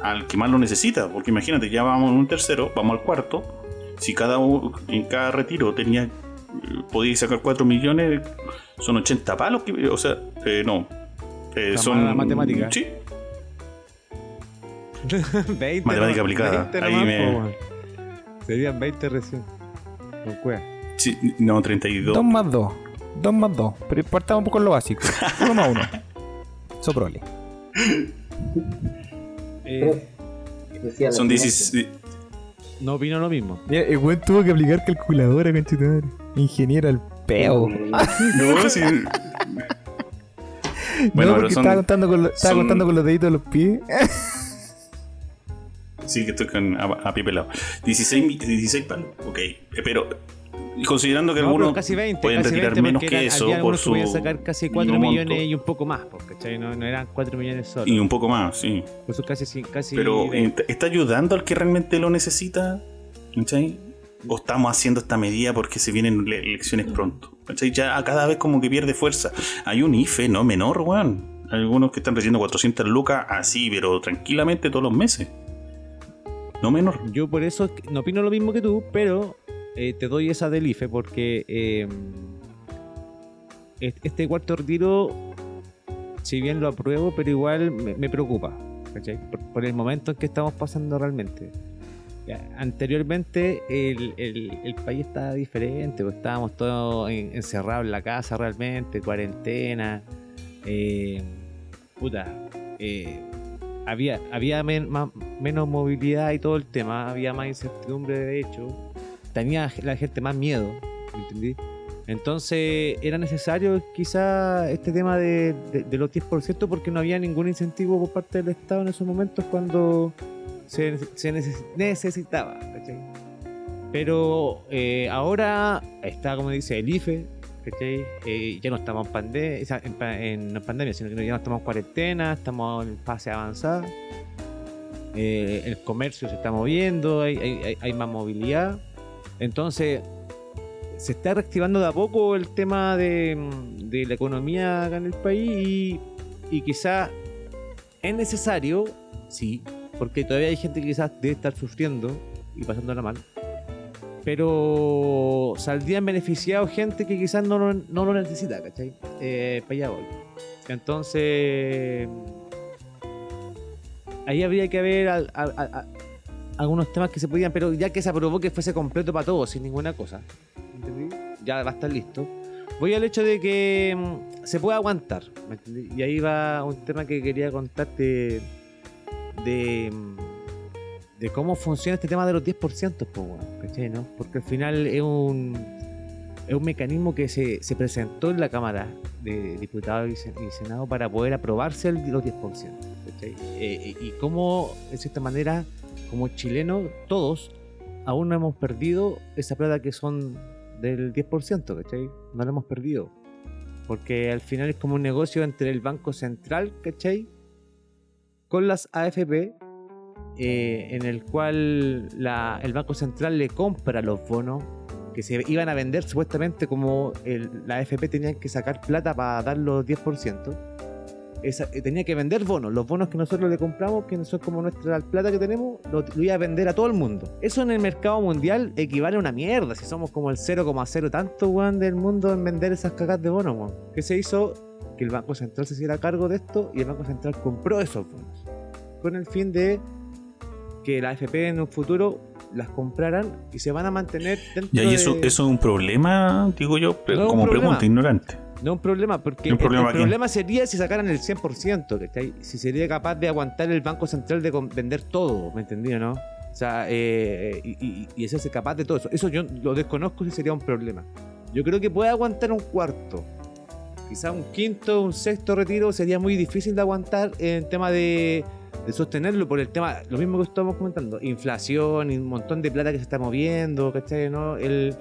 al que más lo necesita, porque imagínate, ya vamos en un tercero, vamos al cuarto. Si cada en cada retiro tenía podíais sacar 4 millones, son 80 palos, que- o sea, eh, no. Eh, son la matemática. Sí, [LAUGHS] 20 Matemática nomás, aplicada. 20 Ahí nomás, me-. Serían 20 recién. Sí, no, 32. 2 más 2. 2 más 2. Pero partamos un poco con lo básico. [LAUGHS] 1 más 1. Soprole. Eh, Son señora. 16. no opino lo mismo. Mira, el weón tuvo que aplicar calculadora, conchetumare. Ingeniero al peo. No, [LAUGHS] sí. no, Bueno, pero porque son- estaba, contando con, lo- estaba son- contando con los deditos de los pies. Sí, que estoy con, a, a pie pelado. 16, mi- 16 palos. Ok. Eh, Considerando que No, algunos pero casi 20, pueden casi retirar 20 menos porque que eran- eso había por que su sacar casi 4 mínimo millones y un poco más, pues, ¿cachai? No, no eran 4 millones solo. y un poco más, sí. Por eso casi, cin- casi Pero 20. eh, ¿está ayudando al que realmente lo necesita? ¿Cachai? ¿O estamos haciendo esta medida porque se vienen le- elecciones pronto? ¿Cachai? Ya cada vez como que pierde fuerza. Hay un IFE, no menor, weón. Algunos que están recibiendo 400 lucas así, pero tranquilamente todos los meses. No menor. Yo por eso no opino lo mismo que tú, pero eh, te doy esa del IFE porque est- este cuarto retiro, si bien lo apruebo, pero igual me, preocupa. Por, el momento en que estamos pasando realmente. Anteriormente el, el- el país estaba diferente, pues, estábamos todos en- encerrados en la casa realmente, cuarentena, eh, puta, eh, había, había menos movilidad y todo el tema, había más incertidumbre de hecho, tenía la gente más miedo, ¿me entendí? Entonces era necesario quizá este tema de, de- de los 10% porque no había ningún incentivo por parte del Estado en esos momentos cuando se, se neces- necesitaba. ¿cachai? Pero eh, ahora está, como dice, el IFE. Eh, ya no estamos en, pande- o sea, en, en- pandemia, sino que ya no estamos en cuarentena, estamos en fase avanzada. Eh, el comercio se está moviendo, hay- hay- hay más movilidad. Entonces, se está reactivando de a poco el tema de, la economía acá en el país y, y quizá es necesario, sí, porque todavía hay gente que quizás debe estar sufriendo y pasándola mal. Pero saldrían beneficiados gente que quizás no lo, no lo necesita, ¿cachai? Eh, para allá voy. Entonces, ahí habría que ver algunos temas que se podían, pero ya que se aprobó que fuese completo para todos, sin ninguna cosa. ¿entendí? Ya va a estar listo. Voy al hecho de que mm, se puede aguantar. Y ahí va un tema que quería contarte de, mm, de cómo funciona este tema de los 10%, po, weón, ¿cachai, no? Porque al final es un, es un mecanismo que se, se presentó en la Cámara de Diputados y, Sen- y Senado para poder aprobarse el- los 10%. ¿cachai? Eh, y cómo, de cierta manera, como chilenos, todos aún no hemos perdido esa plata que son del 10%, ¿cachai? No la hemos perdido. Porque al final es como un negocio entre el Banco Central, ¿cachai? Con las AFP, eh, en el cual la- el Banco Central le compra los bonos que se iban a vender supuestamente como la AFP tenían que sacar plata para dar los 10%. Esa- eh, tenía que vender bonos, los bonos que nosotros le compramos, que no son como nuestra plata que tenemos, lo, lo iba a vender a todo el mundo. Eso en el mercado mundial equivale a una mierda, si somos como el 0,0 tanto, weón, del mundo en vender esas cagas de bonos, weón. ¿Qué se hizo? Que el Banco Central se hiciera cargo de esto y el Banco Central compró esos bonos. Con el fin de que la AFP en un futuro las compraran y se van a mantener dentro Ya, y eso, de... eso es un problema, digo yo, No como pregunta, ignorante. No es un problema, porque ¿Un el- problema el, aquí? problema sería si sacaran el 100%, ¿cachai? Si sería capaz de aguantar el Banco Central de vender todo, ¿me entendí o no? O sea, eh, y, y, y hacerse capaz de todo eso. Eso yo lo desconozco si sería un problema. Yo creo que puede aguantar un cuarto, quizás un quinto, un sexto retiro sería muy difícil de aguantar en tema de, de sostenerlo por el tema, lo mismo que estamos comentando, inflación y un montón de plata que se está moviendo, ¿cachai? ¿No? El,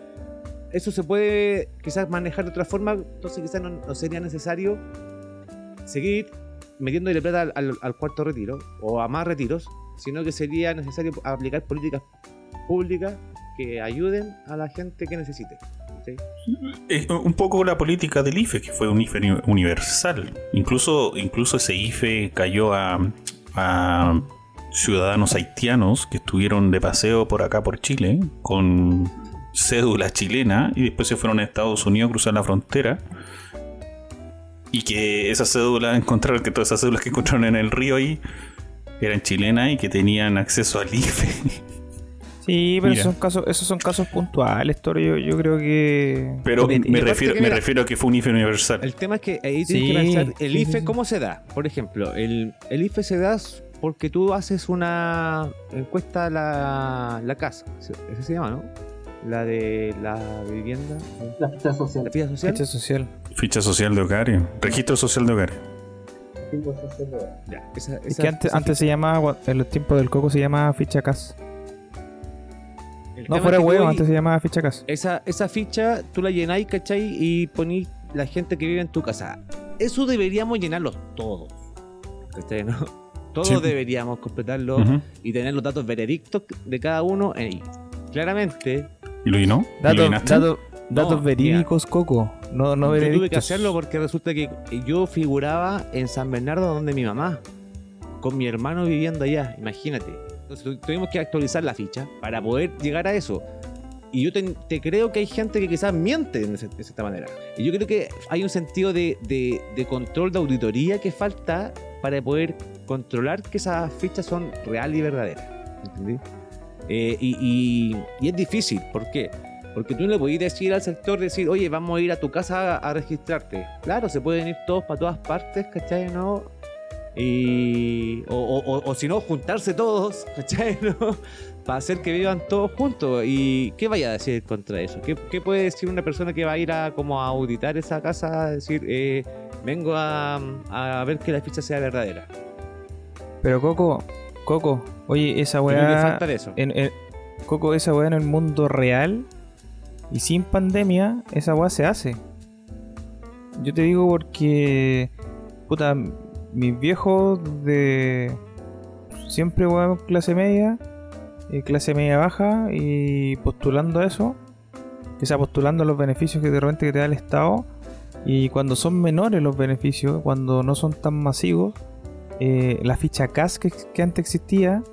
eso se puede quizás manejar de otra forma, entonces quizás no, sería necesario seguir metiéndole plata al, al- cuarto retiro o a más retiros, sino que sería necesario aplicar políticas públicas que ayuden a la gente que necesite. Es un poco la política del IFE, que fue un IFE uni- universal. Incluso, incluso ese IFE cayó a ciudadanos haitianos que estuvieron de paseo por acá, por Chile, con cédula chilena, y después se fueron a Estados Unidos a cruzar la frontera. Y que esas cédulas encontraron que todas esas cédulas que encontraron en el río ahí eran chilenas y que tenían acceso al IFE. Sí, pero esos son casos, esos son casos puntuales, Toro. Yo, yo creo que. Pero me refiero, que me mira, refiero a que fue un IFE universal. El tema es que ahí tienes que pensar, el IFE. ¿cómo se da? Por ejemplo, el, el IFE se da porque tú haces una encuesta a la, la casa, eso se llama, ¿no? La de la vivienda, La ficha social. la ficha social. Fecha social. Ficha social de hogares. Registro social de hogares. Ficha social. Ya, esa- Es que antes, antes se llamaba, en los tiempos del coco se llamaba ficha CAS. El No, fuera huevo, antes se llamaba ficha CAS. Esa, esa ficha tú la llenáis, ¿cachai? Y ponís la gente que vive en tu casa. Eso deberíamos llenarlo todos. ¿Cachai? ¿No? [LAUGHS] Todos Sí. deberíamos completarlo y tener los datos veredictos de cada uno ahí. Claramente, ¿Y lo llenó? ¿Y lo Datos, llenaste? datos, datos No, verídicos, Coco. No, no yo tuve que hacerlo porque resulta que yo figuraba en San Bernardo donde mi mamá, con mi hermano viviendo allá, imagínate. Entonces tu- tuvimos que actualizar la ficha para poder llegar a eso. Y yo te, te creo que hay gente que quizás miente de, ese- de esta manera. Y yo creo que hay un sentido de, de- de control, de auditoría que falta para poder controlar que esas fichas son reales y verdaderas. ¿Entendí? Eh, y, es difícil, ¿por qué? Porque tú no le podías decir al sector, decir, oye, vamos a ir a tu casa a, registrarte. Claro, se pueden ir todos para todas partes, ¿cachai? ¿No? Y, o, o- o- si no, juntarse todos, [LAUGHS] ¿cachai? ¿No? Para hacer que vivan todos juntos. ¿Y qué vaya a decir contra eso? ¿Qué, puede decir una persona que va a ir a, como auditar esa casa? A decir, eh, vengo a ver que la ficha sea verdadera. Pero Coco, Coco, oye, esa weá. eso. En, en- Coco, esa weá en el mundo real y sin pandemia, esa weá se hace. Yo te digo porque, puta, mis viejos de siempre weón clase media, eh, clase media baja y postulando a eso, que sea postulando a los beneficios que de repente que te da el Estado y cuando son menores los beneficios, cuando no son tan masivos, eh, la ficha CAS que, antes existía,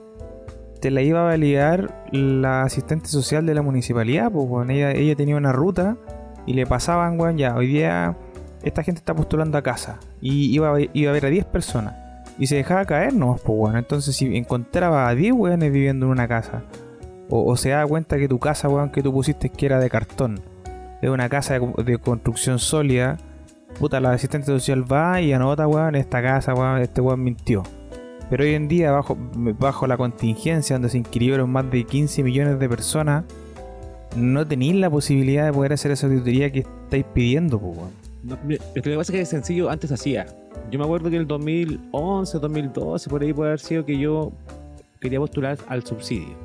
te la iba a validar la asistente social de la municipalidad, pues, weón. ella, tenía una ruta y le pasaban, weón, ya, hoy día esta gente está postulando a casa y iba iba a ver a 10 personas y se dejaba caer nomás, pues, weón. Entonces, si encontraba a 10 weones viviendo en una casa o, se daba cuenta que tu casa, weón, que tú pusiste que era de cartón, de una casa de construcción sólida, puta, la asistente social va y anota, weón, esta casa, weón, este weón mintió. Pero hoy en día, bajo, bajo la contingencia donde se inscribieron más de 15 millones de personas, no tenéis la posibilidad de poder hacer esa auditoría que estáis pidiendo, weón. No, lo que pasa es que sencillo, antes hacía. Yo me acuerdo que en el 2011, 2012, por ahí puede haber sido que yo quería postular al subsidio.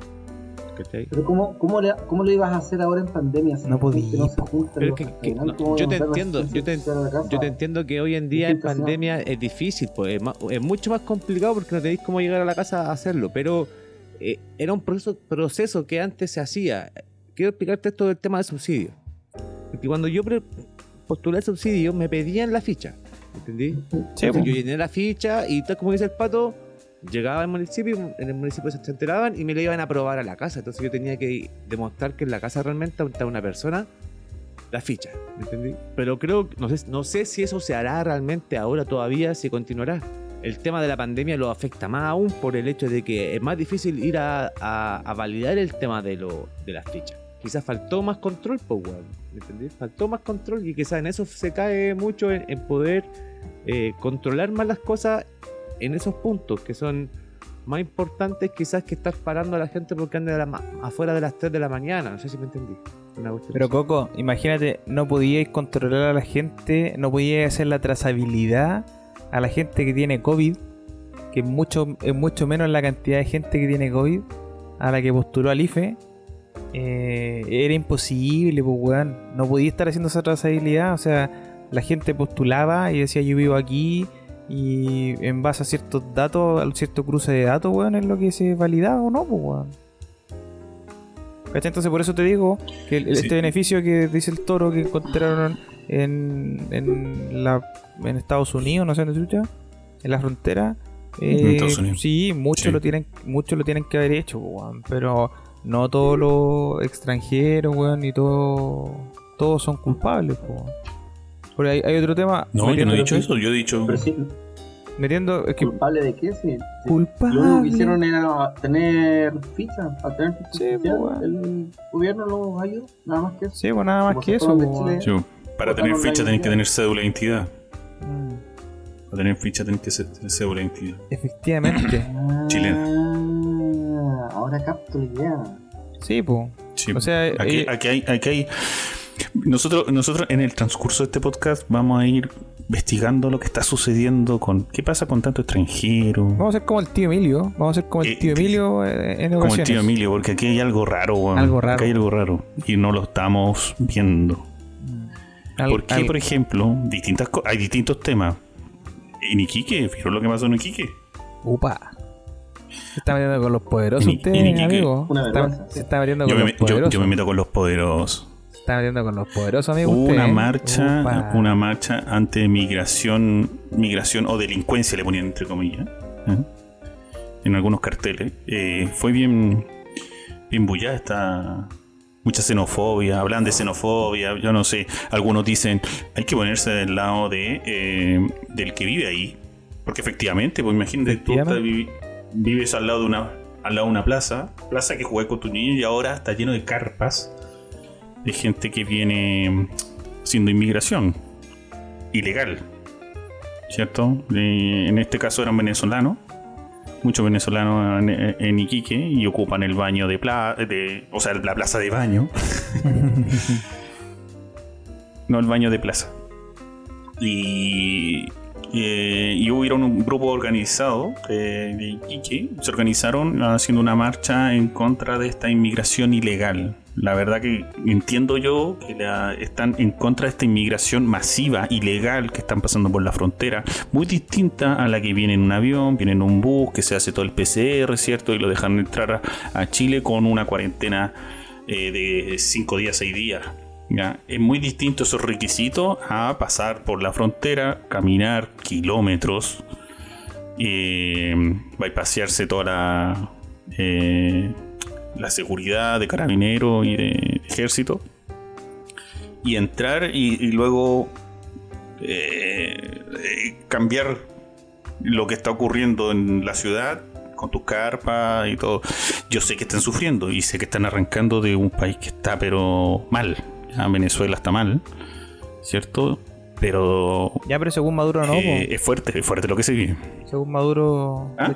¿Cachai? Pero ¿cómo, cómo, le, ¿cómo lo ibas a hacer ahora en pandemia? Si No podía, No se po. junta, Pero no que- se que- junta, no, ¿cómo yo te entiendo, yo te-? Yo entiendo que hoy en día en pandemia es difícil, pues es, mucho más complicado porque no tenéis cómo llegar a la casa a hacerlo, pero eh, era un proceso, proceso que antes se hacía. Quiero explicarte esto del tema del subsidio. Porque cuando yo postulé el subsidio me pedían la ficha, ¿entendí? Sí, Entonces, po. yo llené la ficha y tal como dice el pato, llegaba al municipio, en el municipio se enteraban y me la iban a aprobar a la casa. Entonces yo tenía que demostrar que en la casa realmente estaba una persona, la ficha, ¿me entendí? Pero creo, no sé, no sé si eso se hará realmente ahora todavía, si continuará. El tema de la pandemia lo afecta más aún por el hecho de que es más difícil ir a, a- a validar el tema de, lo, de las fichas. Quizás faltó más control, pues. ¿Me entendí? Faltó más control y quizás en eso se cae mucho en, en poder eh, controlar más las cosas en esos puntos que son más importantes quizás que estar parando a la gente porque ande de la ma- afuera de las 3 de la mañana. No sé si me entendí. Pero. Coco, imagínate, no podíais controlar a la gente, no podíais hacer la trazabilidad a la gente que tiene COVID, que es mucho, es mucho menos la cantidad de gente que tiene COVID a la que postuló al IFE. Eh, era imposible, pues weón. No podía estar haciendo esa trazabilidad. O sea, la gente postulaba y decía yo vivo aquí y en base a ciertos datos, a cierto cruce de datos, weón, es lo que se validaba o no, pues weón. ¿Cachai? Entonces por eso te digo que el- Sí. este beneficio que dice el toro que encontraron en, en, la, en Estados Unidos, no sé dónde chucha, en la frontera. Eh. Sí, muchos Sí. lo tienen, muchos lo tienen que haber hecho, weón, pero no todos los extranjeros, weón, ni todos todos son culpables, weón. Porque hay, hay otro tema. No, yo no he dicho eso, yo he dicho. Sí, Metiendo, es que ¿culpable de qué? Sí, culpable. Lo que hicieron era tener ficha. Al tener ficha Sí, oficial, pues, el gobierno los ayudó. Nada más que eso. Sí, pues nada más Como que eso. Chile. Sí, para tener ficha tenés que tener cédula de identidad. Mm, Para tener ficha tenés que ser- tener cédula de identidad. Efectivamente. [CLEARS THROAT] [CLEARS THROAT] Ah, ahora capto la idea. Sí, pues. Sí. O sea, aquí, eh, aquí hay, aquí hay- Nosotros, nosotros en el transcurso de este podcast vamos a ir investigando lo que está sucediendo con. ¿Qué pasa con tanto extranjero? Vamos a ser como el tío Emilio. Vamos a ser como el Eh, tío Emilio eh, en Como el tío Emilio, porque aquí hay algo raro, weón. Algo raro. Aquí hay algo raro. Y no lo estamos viendo. Mm. Al- ¿Por qué, al- por ejemplo, distintas hay distintos temas? En Iquique, ¿vieron lo que pasó en Iquique? Upa. Se está metiendo con los poderosos usted, amigo. Una Se está- se está metiendo Yo con me, los yo- poderosos. yo me meto con los poderosos. Está metiendo con los poderosos, amigo. Hubo una ¿eh? marcha, Upa. una marcha ante migración, migración o delincuencia le ponían entre comillas, ¿eh? en algunos carteles. Eh, fue bien, bien bullada esta mucha xenofobia, hablan de xenofobia, yo no sé, algunos dicen hay que ponerse del lado de eh, del que vive ahí, porque efectivamente, pues imagínate tú Efectivamente. vives al lado de una al lado de una plaza, plaza que jugué con tu niño y ahora está lleno de carpas de gente que viene haciendo inmigración ilegal, ¿cierto? Eh, en este caso eran venezolanos, muchos venezolanos en, en Iquique y ocupan el baño de, pla de o sea, la plaza de baño, [LAUGHS] no el baño de plaza. Y, eh, y hubieron un grupo organizado de Iquique, se organizaron haciendo una marcha en contra de esta inmigración ilegal. La verdad que entiendo yo que están en contra de esta inmigración masiva, ilegal, que están pasando por la frontera, muy distinta a la que viene en un avión, viene en un bus, que se hace todo el PCR, ¿cierto? Y lo dejan entrar a, a Chile con una cuarentena eh, de 5 días, 6 días. ¿Ya? Es muy distinto esos requisitos a pasar por la frontera, caminar kilómetros, eh, pasearse toda la, eh, la seguridad de carabinero y de ejército y entrar y, y luego eh, eh, cambiar lo que está ocurriendo en la ciudad con tus carpas y todo. Yo sé que están sufriendo y sé que están arrancando de un país que está pero mal. Ya Venezuela está mal, ¿cierto? Pero Ya, pero según Maduro no, eh, es fuerte, es fuerte lo que se vive. según Maduro, ¿Ah?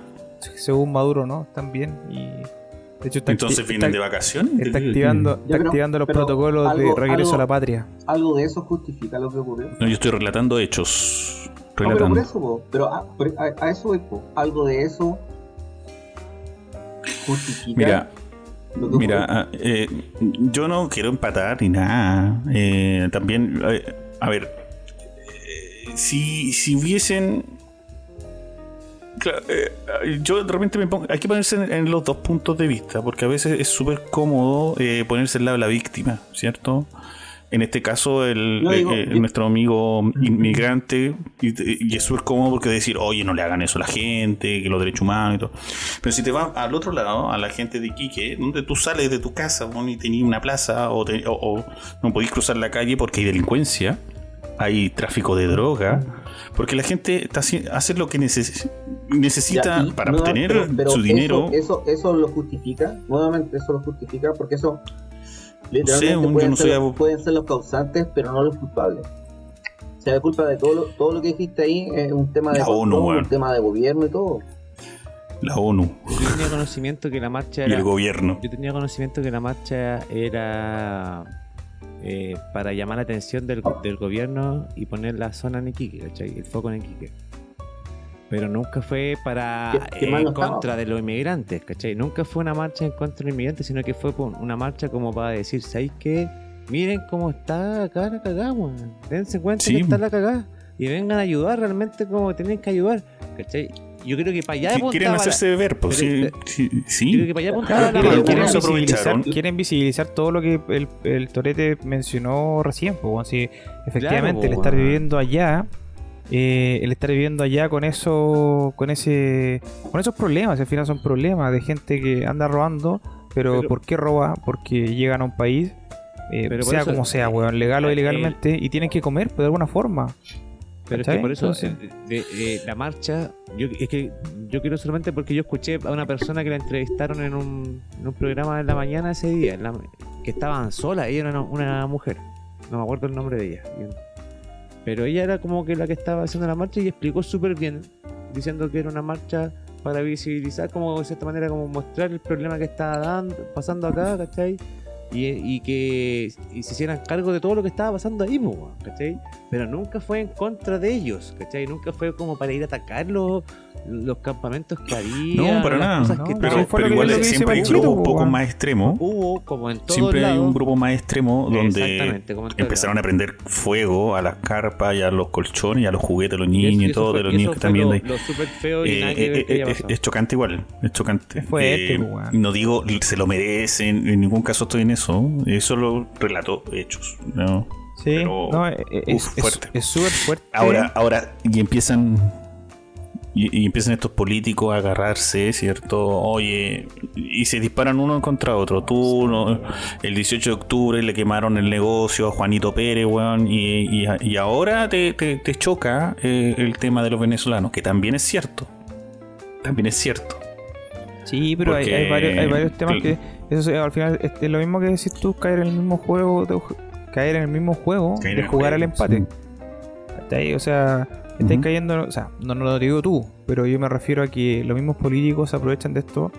según Maduro no, están bien y de hecho está, Entonces vienen está- de vacaciones. está activando, está pero- activando los protocolos algo- de regreso algo- a la patria. Algo de eso justifica lo que ocurrió. No, yo estoy relatando hechos. No, pero Relatando. por eso, po. pero a, a- a eso po. algo de eso justifica Mira, lo que Mira, ah, eh, yo no quiero empatar ni nada. Eh, también, eh, a ver, eh, si, si hubiesen... Claro, eh, yo de repente me pongo... Hay que ponerse en, en los dos puntos de vista, porque a veces es súper cómodo ponerse al lado de la víctima, ¿cierto? En este caso, el, No, digo, eh, eh, nuestro amigo inmigrante, y, y es súper cómodo porque decir, oye, no le hagan eso a la gente, que los derechos humanos y todo. Pero si te vas al otro lado, a la gente de Iquique, donde tú sales de tu casa bueno, y tenías una plaza o, te- o- o no podís cruzar la calle porque hay delincuencia, hay tráfico de droga, porque la gente está hace lo que neces- necesita Ya, para no, obtener pero- pero su eso- dinero. Eso, eso, lo justifica, nuevamente eso lo justifica, porque eso literalmente un- yo pueden, no ser, soy pueden ser los causantes, pero no los culpables. O sea, la culpa de todo lo, todo lo que dijiste ahí es un tema de La ONU, control, weón. un tema de gobierno y todo. La ONU Yo tenía conocimiento que la marcha [LAUGHS] y el era. gobierno. Yo tenía conocimiento que la marcha era eh, para llamar la atención del, del gobierno y poner la zona en Iquique, ¿cachai? El foco en Iquique. Pero nunca fue para ¿Qué- qué eh, en contra de los inmigrantes, ¿cachai? Nunca fue una marcha en contra de los inmigrantes, sino que fue una marcha como para decir, ¿sabéis qué? Miren cómo está acá la cagada, weón. Dense cuenta Sí. que está la cagada. Y vengan a ayudar realmente como tienen que ayudar, ¿cachai? Yo creo que para allá apuntaba Quieren la- hacerse ver, pues sí. Pero, sí, yo sí. creo que para allá apuntaba Claro, la quieren, pero visibilizar, quieren visibilizar todo lo que el, el Torete mencionó recién. Pues, bueno, si efectivamente Claro, el estar viviendo allá, eh, el estar viviendo allá con eso, con ese, con esos problemas, al final son problemas de gente que anda robando, pero, Pero- ¿por qué roba? Porque llegan a un país, eh, Pero sea como sea, weón, legal o eh, ilegalmente, y tienen que comer, pues, de alguna forma. Pero es que ¿Cachai? por eso, Entonces- eh, de- de- la marcha, yo, es que yo quiero solamente porque yo escuché a una persona que la entrevistaron en un, en un programa en la mañana ese día, en la- que estaban solas, ella era una, una mujer, no me acuerdo el nombre de ella. Pero ella era como que la que estaba haciendo la marcha y explicó súper bien, diciendo que era una marcha para visibilizar, como de cierta manera, como mostrar el problema que estaba dando, pasando acá, ¿cachai? Y, que se hicieran cargo de todo lo que estaba pasando ahí, ¿cachai? Pero nunca fue en contra de ellos, ¿cachai? Nunca fue como para ir a atacar los, campamentos que había. No, para nada. cosas no, que pero Pero, fue igual que siempre hay un Panchito, grupo un po, poco más extremo. hubo, como en todos Siempre hay un grupo más extremo donde empezaron a prender fuego a las carpas y a los colchones y a los juguetes de los Y eso- niños y, todo, fue- de los niños que fue están viendo ahí. Lo súper feo y Eh, nada que ver eh, que eh, es chocante igual, es chocante. Es fuerte, Eh, pues, weón. no digo se lo merecen, en ningún caso estoy en eso, eso lo relato hechos. ¿no? Sí, Pero, no, es uf, es- fuerte. es súper fuerte. Ahora, ahora, y empiezan. Y, y empiezan estos políticos a agarrarse, ¿cierto? Oye, y se disparan uno contra otro. Tú, no- el 18 de octubre le quemaron el negocio a Juanito Pérez, weón, y, y- y ahora te, te- te choca eh, el tema de los venezolanos, que también es cierto. También es cierto. Sí, pero hay, varios, hay varios temas que eso al final es, es lo mismo que decir tú caer en el mismo juego, de- caer en el mismo juego de jugar al empate. sí. ¿Cachai? O sea, estáis cayendo, o sea, no, no lo digo tú, pero yo me refiero a que los mismos políticos aprovechan de esto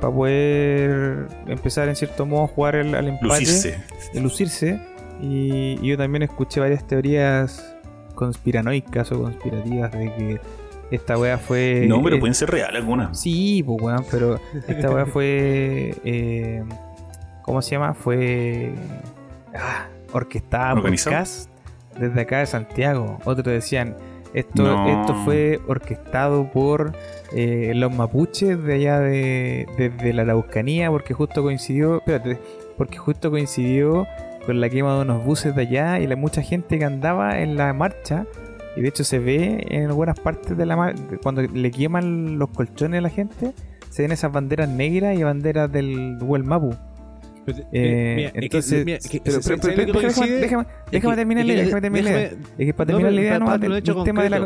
para poder empezar en cierto modo a jugar el- al empate, Lucirse. y lucirse. Y, y yo también escuché varias teorías conspiranoicas o conspirativas de que esta wea fue No, pero eh, pueden ser reales algunas. Sí, pues weón, pero esta weá fue. [LAUGHS] eh, ¿Cómo se llama? Fue. ah, orquestada por. Cast desde acá de Santiago. Otros decían. Esto, No. esto fue orquestado por eh, los mapuches de allá de, desde la Araucanía, porque justo coincidió. Espérate, porque justo coincidió con la quema de unos buses de allá y la mucha gente que andaba en la marcha. Y de hecho se ve en algunas partes de la mar- de- cuando le queman los colchones a la gente, se ven esas banderas negras y banderas del Google Mapu. Entonces, mira, es que- pero- ¿sabes pero- lo que pero- déjame, terminar la idea, que- déjame terminar la idea. déjame- Es que para terminar la idea no, tema de la,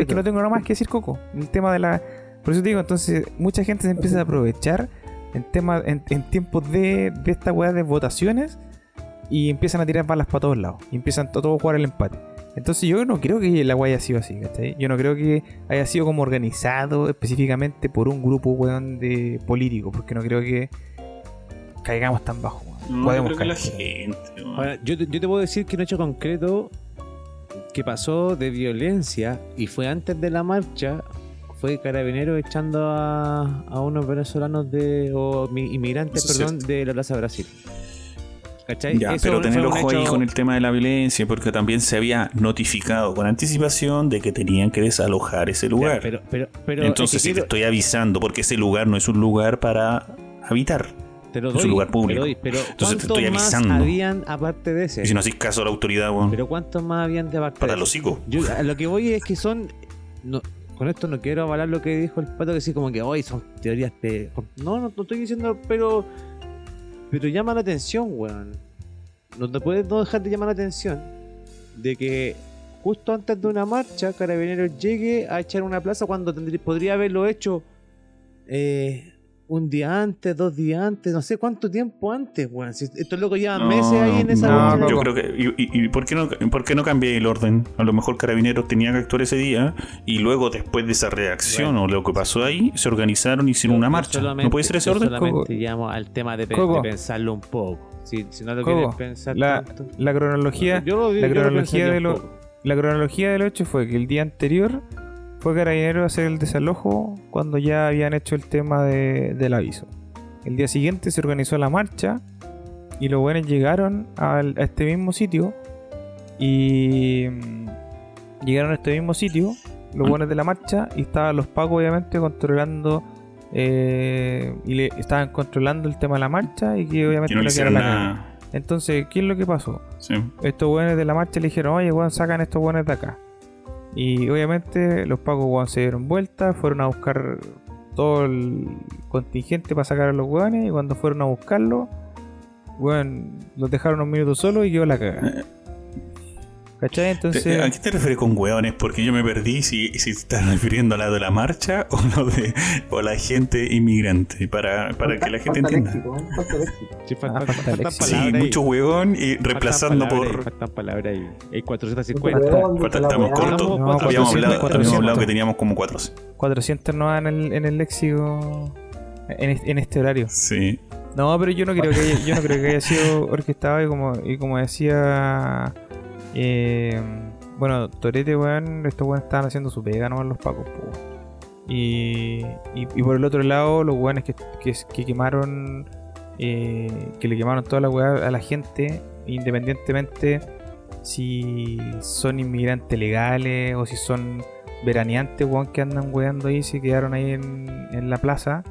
es que no tengo nada más que decir Coco, el tema de la por eso te digo, entonces mucha gente se empieza a aprovechar en tema en, en tiempos de, de esta weá de votaciones y empiezan a tirar balas para todos lados y empiezan to- todos a jugar el empate. Entonces yo no creo que la weá haya sido así, ¿cachai? Yo no creo que haya sido como organizado específicamente por un grupo weón de políticos, porque no creo que caigamos tan bajo. No, yo Podemos creo que la caer. gente. Ahora, yo, te, yo te puedo decir que un hecho concreto que pasó de violencia y fue antes de la marcha fue Carabinero echando a, a unos venezolanos de o mi- inmigrantes, Eso perdón, de la Plaza Brasil. ¿Cachai? Ya, Eso pero tener ojo ahí con el tema de la violencia, porque también se había notificado con anticipación de que tenían que desalojar ese Ya, lugar. pero, pero, pero Entonces, es que si te estoy avisando, porque ese lugar no es un lugar para habitar. Te lo es un lugar te público. lo doy, pero Entonces te ¿cuántos estoy más avisando. habían aparte de ese? Y si no haces caso a la autoridad, weón, Pero ¿cuántos más habían de aparte para de los hijos. Yo a lo que voy es que son. No, con esto no quiero avalar lo que dijo el pato, que sí, como que hoy son teorías de. No, no, no estoy diciendo, pero. Pero llama la atención, weón. No te puedes no dejar de llamar la atención de que justo antes de una marcha, Carabineros llegue a echar una plaza cuando tendría- podría haberlo hecho eh, un día antes, dos días antes, no sé cuánto tiempo antes, weón. Si estos locos llevan No, meses ahí en esa no, yo creo que. ¿Y, y- y por, qué no, por qué no cambié el orden? A lo mejor Carabineros tenía que actuar ese día y luego, después de esa reacción o lo que pasó ahí, se organizaron y hicieron una marcha. ¿No puede ser ese orden? solamente llamo al tema de, pe- de pensarlo un poco. Si, si no lo Coco, quieres pensar la, tanto. la cronología Yo lo- la yo lo cronología de lo- la cronología del 8 fue que el día anterior fue Carabinero a hacer el desalojo cuando ya habían hecho el tema de- del aviso. El día siguiente se organizó la marcha y los buenos llegaron al- a este mismo sitio y mm, llegaron a este mismo sitio los buenos de la marcha y estaban los pagos obviamente controlando eh, y le estaban controlando el tema de la marcha y que obviamente no le hicieron la nada. Entonces, ¿qué es lo que pasó? Sí. estos buenos de la marcha le dijeron, oye, weón, sacan estos buenos de acá. Y obviamente los pacos, weón, se dieron vuelta, fueron a buscar todo el contingente para sacar a los weones, y cuando fueron a buscarlo, weón, los dejaron unos minutos solos y quedó la cagada. ¿Cachai? Te- Entonces, ¿A qué te refieres con hueones? Porque yo me perdí si, si te estás [LAUGHS] refiriendo a la de la marcha o lo de o la gente inmigrante, para, para que la gente Falta entienda. léxico, ¿eh? Falta léxico. Sí, fa- Ah, fa- falta léxico. Sí, mucho huevón y reemplazando palabras ahí, por. Faltan palabras ahí. Hay 450. Falta- Perdón, falta- la estamos cortos. No, habíamos, 400, hablado, habíamos 400. hablado que teníamos como cuatro. 400 no en el, en el léxico en este, en este horario. Sí. No, pero yo no creo que haya, yo no creo que haya sido orquestado y como, y como decía eh, bueno, Torete, weón, estos weones estaban haciendo su pega nomás los pacos. Y, y, por el otro lado, los weones que, que, que quemaron eh, que le quemaron toda la weá a la gente, independientemente si son inmigrantes legales o si son veraneantes, weón, que andan weando ahí, se quedaron ahí en, en la plaza,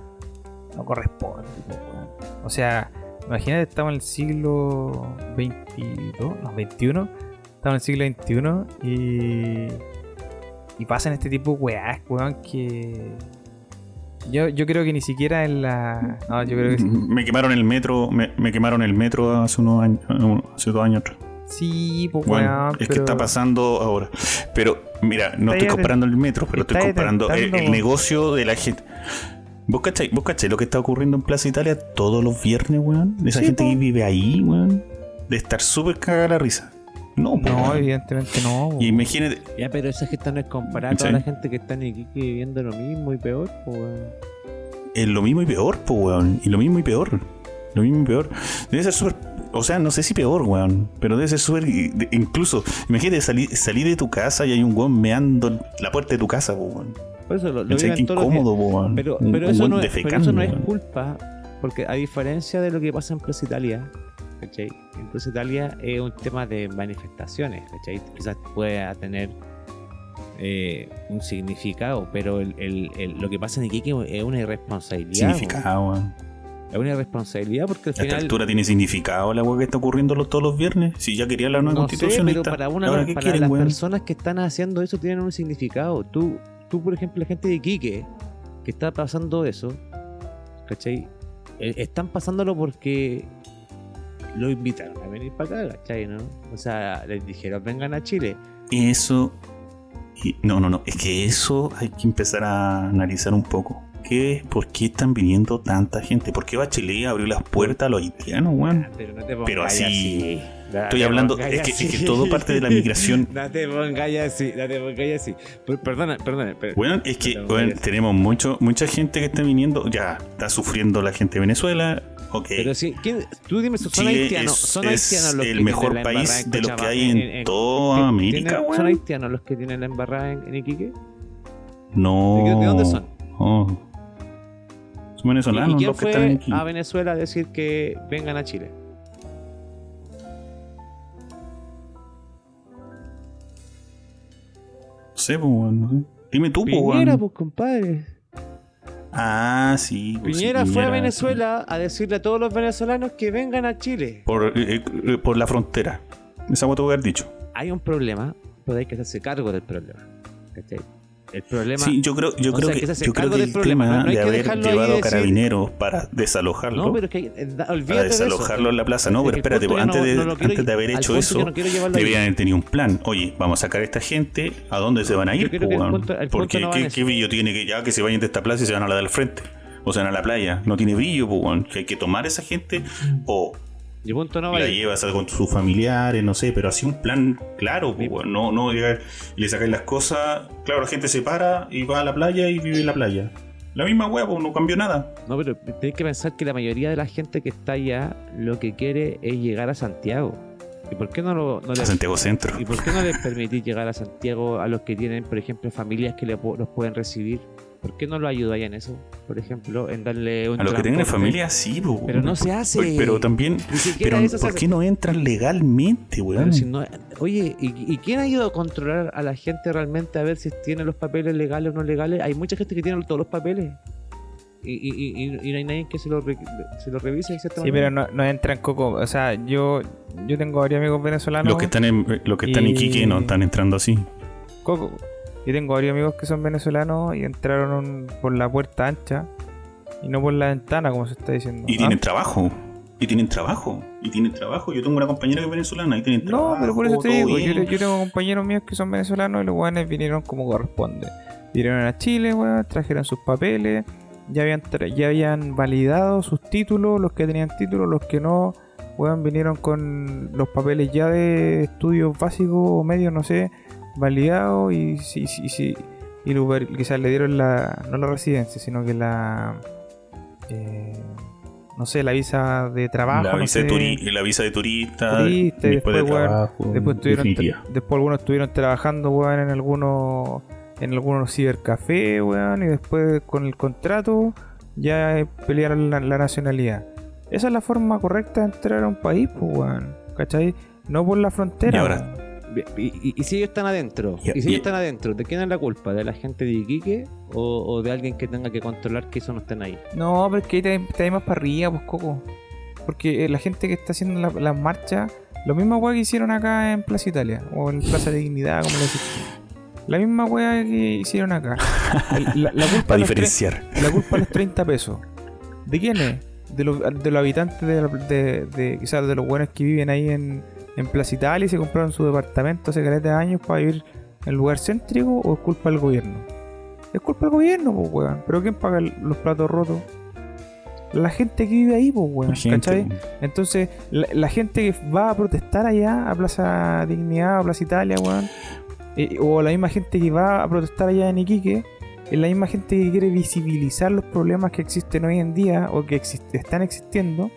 no corresponde. O sea, imagínate, estamos en el siglo 22, no, 21, estamos en el siglo XXI y, y pasan este tipo de weás, weón, que yo, yo creo que ni siquiera en la... No, yo creo que sí. [LAUGHS] Me quemaron el metro, me, me quemaron el metro hace unos años, hace dos años atrás. Sí, pues Bueno, weón, es que está pasando ahora. Pero, mira, no estoy comparando el metro, pero estoy comparando el, negocio de la gente. ¿Vos cachai, ¿Vos cachai lo que está ocurriendo en Plaza Italia todos los viernes, weón? De esa Sí, gente po. que vive ahí, weón. De estar súper cagada la risa. No, po, No, weón. evidentemente no. Y imagínate, Ya, pero esa gente no es comparada ¿Cachai? a la gente que está en Iquique viviendo lo mismo y peor, pues, weón. es lo mismo y peor, po, weón. Y lo mismo y peor. Lo mismo y peor. Debe ser súper. O sea, no sé si peor, weón. Pero debe ser súper. Incluso, imagínate salir salir de tu casa y hay un weón meando la puerta de tu casa, po, weón. Por eso lo, lo días. incómodo, po, weón. Pero, pero, un eso no es, pero defecando, eso no es culpa, porque a diferencia de lo que pasa en Plaza Italia, ¿cachai? Plaza Italia es un tema de manifestaciones, ¿cachai? Quizás pueda tener eh, un significado, pero el, el- el- lo que pasa en Iquique es una irresponsabilidad. Significado. Es una irresponsabilidad porque al A esta final... altura tiene significado la weá que está ocurriendo los- todos los viernes. Si ya quería la nueva No sé, constitución. ahí pero está. para, una, Ahora, ¿qué para quieren, las personas que están haciendo eso tienen un significado. Tú, tú, por ejemplo, la gente de Iquique que está pasando eso, ¿cachai? Eh, están pasándolo porque lo invitaron a venir para acá, ¿cachai? ¿no? O sea, les dijeron, vengan a Chile. Eso. no, no, no. Es que eso hay que empezar a analizar un poco. ¿Qué, ¿Por qué están viniendo tanta gente? ¿Por qué Bachelet abrió las puertas a los haitianos, weón? Pero no te pongas Pero así- así. No Estoy hablando. Es que, es así. que todo parte de la migración. [LAUGHS] No te pongas así, no te pongas así. Per- Perdona, perdona. per- Bueno, es que No te weón, pongas así. tenemos mucho, mucha gente que está viniendo. Ya, está sufriendo la gente de Venezuela. Ok. Pero sí, ¿quién- tú dime, son Chile haitianos, son es haitianos los el que tienen mejor la país embarrada en de los que hay en toda ¿tienen- América, ¿Son weón. haitianos los que tienen la embarrada en, en Iquique? No. ¿De, dónde son? No. Son ¿Y, venezolanos y quién los que están fue aquí. a Venezuela a decir que vengan a Chile? No sé, pues, weón, no sé. Dime tú, pues, Piñera, weón. pues compadre. Ah, sí. pues, sí, Piñera fue a. Venezuela a decirle a todos los venezolanos que vengan a Chile. Por, eh, eh, por la frontera. Esa voy a haber dicho. Hay un problema, pero hay que hacerse cargo del problema. ¿cachai? El problema. Sí, yo creo, yo creo sea, que, que yo creo que el problema, tema no de haber llevado y decir- carabineros para desalojarlo, no, pero es que eh, da- para de eso. desalojarlo en la plaza, no, pero espérate, pues, antes, no- de, no antes de haber hecho eso, debían haber tenido un plan. Oye, vamos a sacar a esta gente, ¿a dónde se van a ir? el punto- el Porque ¿qué, billo tiene que ya que se vayan de esta plaza y se van a la del frente? O sea, a la playa. No tiene brillo, pues. Que hay que tomar a esa gente o Y punto no la vale. llevas con sus familiares, no sé, pero así un plan claro, pues, no, no llegar y le sacáis las cosas. Claro, la gente se para y va a la playa y vive en la playa. La misma weá, pues, no cambió nada. No, pero tenés que pensar que la mayoría de la gente que está allá lo que quiere es llegar a Santiago. ¿Y por qué no, lo, no A Santiago Centro. ¿Y por qué no les permitís llegar a Santiago a los que tienen, por ejemplo, familias que le los pueden recibir? ¿Por qué no lo ayudáis en eso? Por ejemplo, en darle un A los que transporte? familia, sí. Pero no se hace. Pero también. Pero, ¿por qué no entran legalmente, weón? Si no- oye, ¿y, y quién ha ido a controlar a la gente realmente a ver si tiene los papeles legales o no legales? Hay mucha gente que tiene todos los papeles. Y, y- y- y- y no hay nadie que se lo, se lo revise. Sí, manera. pero no, no entran coco. O sea, yo, yo tengo varios amigos venezolanos. Los que están en, los que están en Iquique no están entrando así. Coco. Yo tengo varios amigos que son venezolanos y entraron por la puerta ancha y no por la ventana, como se está diciendo. Y ¿Ah? tienen trabajo. Y tienen trabajo. Y tienen trabajo. Yo tengo una compañera que es venezolana y tienen trabajo. No, pero por eso te digo, yo, yo tengo compañeros míos que son venezolanos y los guanes vinieron como corresponde. Vinieron a Chile, weón, trajeron sus papeles, ya habían, tra- ya habían validado sus títulos, los que tenían títulos, los que no, weón, vinieron con los papeles ya de estudios básicos o medios, no sé, validados y sí, sí, sí, y lo- quizás le dieron la, no la residencia, sino que la, eh, no sé, la visa de trabajo. la, no visa de sé. turi- la visa de turista. Turista, y después de después, trabajo. Después, definitiva. después algunos estuvieron trabajando, weón, en algunos en algunos cibercafés, weón, y después con el contrato ya eh, pelearon la, la nacionalidad. Esa es la forma correcta de entrar a un país, pues, weón, ¿cachai? No por la frontera. Y ahora- Y, y- y si ellos están adentro, Y- y, si ellos están adentro, ¿de quién es la culpa? ¿De la gente de Iquique o, o de alguien que tenga que controlar que eso no estén ahí? No, pero es que ahí te, más para arriba, pues, Coco. Porque eh, la gente que está haciendo la- las marchas, lo mismo weá que hicieron acá en Plaza Italia, o en Plaza de Dignidad, como le decís. La misma weá que hicieron acá. [LAUGHS] El- La, la culpa Para diferenciar. La culpa de los 30 pesos. ¿De quién es? De los, de los habitantes de, la- de, de- quizás de los buenos que viven ahí en, en Plaza Italia y se compraron su departamento hace caleta de años para vivir en lugar céntrico o es culpa del gobierno? Es culpa del gobierno, pues weón. Pero ¿quién paga los platos rotos? La gente que vive ahí, pues weón. ¿Cachai? Entonces, la, la gente que va a protestar allá a Plaza Dignidad, a Plaza Italia, weón, eh, o la misma gente que va a protestar allá en Iquique, es la misma gente que quiere visibilizar los problemas que existen hoy en día o que están existiendo,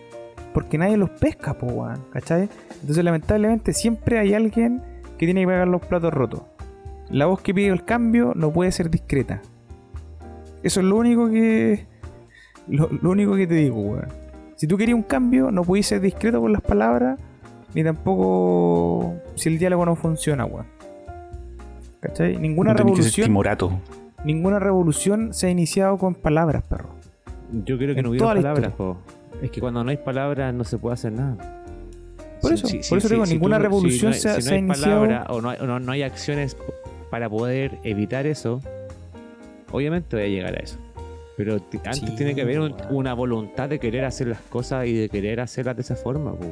porque nadie los pesca, po, weón, ¿cachai? Entonces, lamentablemente, siempre hay alguien que tiene que pagar los platos rotos. La voz que pide el cambio no puede ser discreta. Eso es lo único que. Lo, lo único que te digo, weón. Si tú querías un cambio, no podías ser discreto con las palabras, ni tampoco si el diálogo no funciona, weón. ¿Cachai? Ninguna no tenés que ser revolución, timorato. ninguna revolución se ha iniciado con palabras, perro. Yo creo que En no hubiera palabras, po. Es que cuando no hay palabras no se puede hacer nada. Por eso, por eso digo, ninguna tú- revolución si se, no hay, se si no hay iniciado. palabra o no hay, o no- no hay acciones para poder evitar eso, obviamente voy a llegar a eso. Pero antes Sí, tiene que haber un- weón. una voluntad de querer hacer las cosas y de querer hacerlas de esa forma, pues.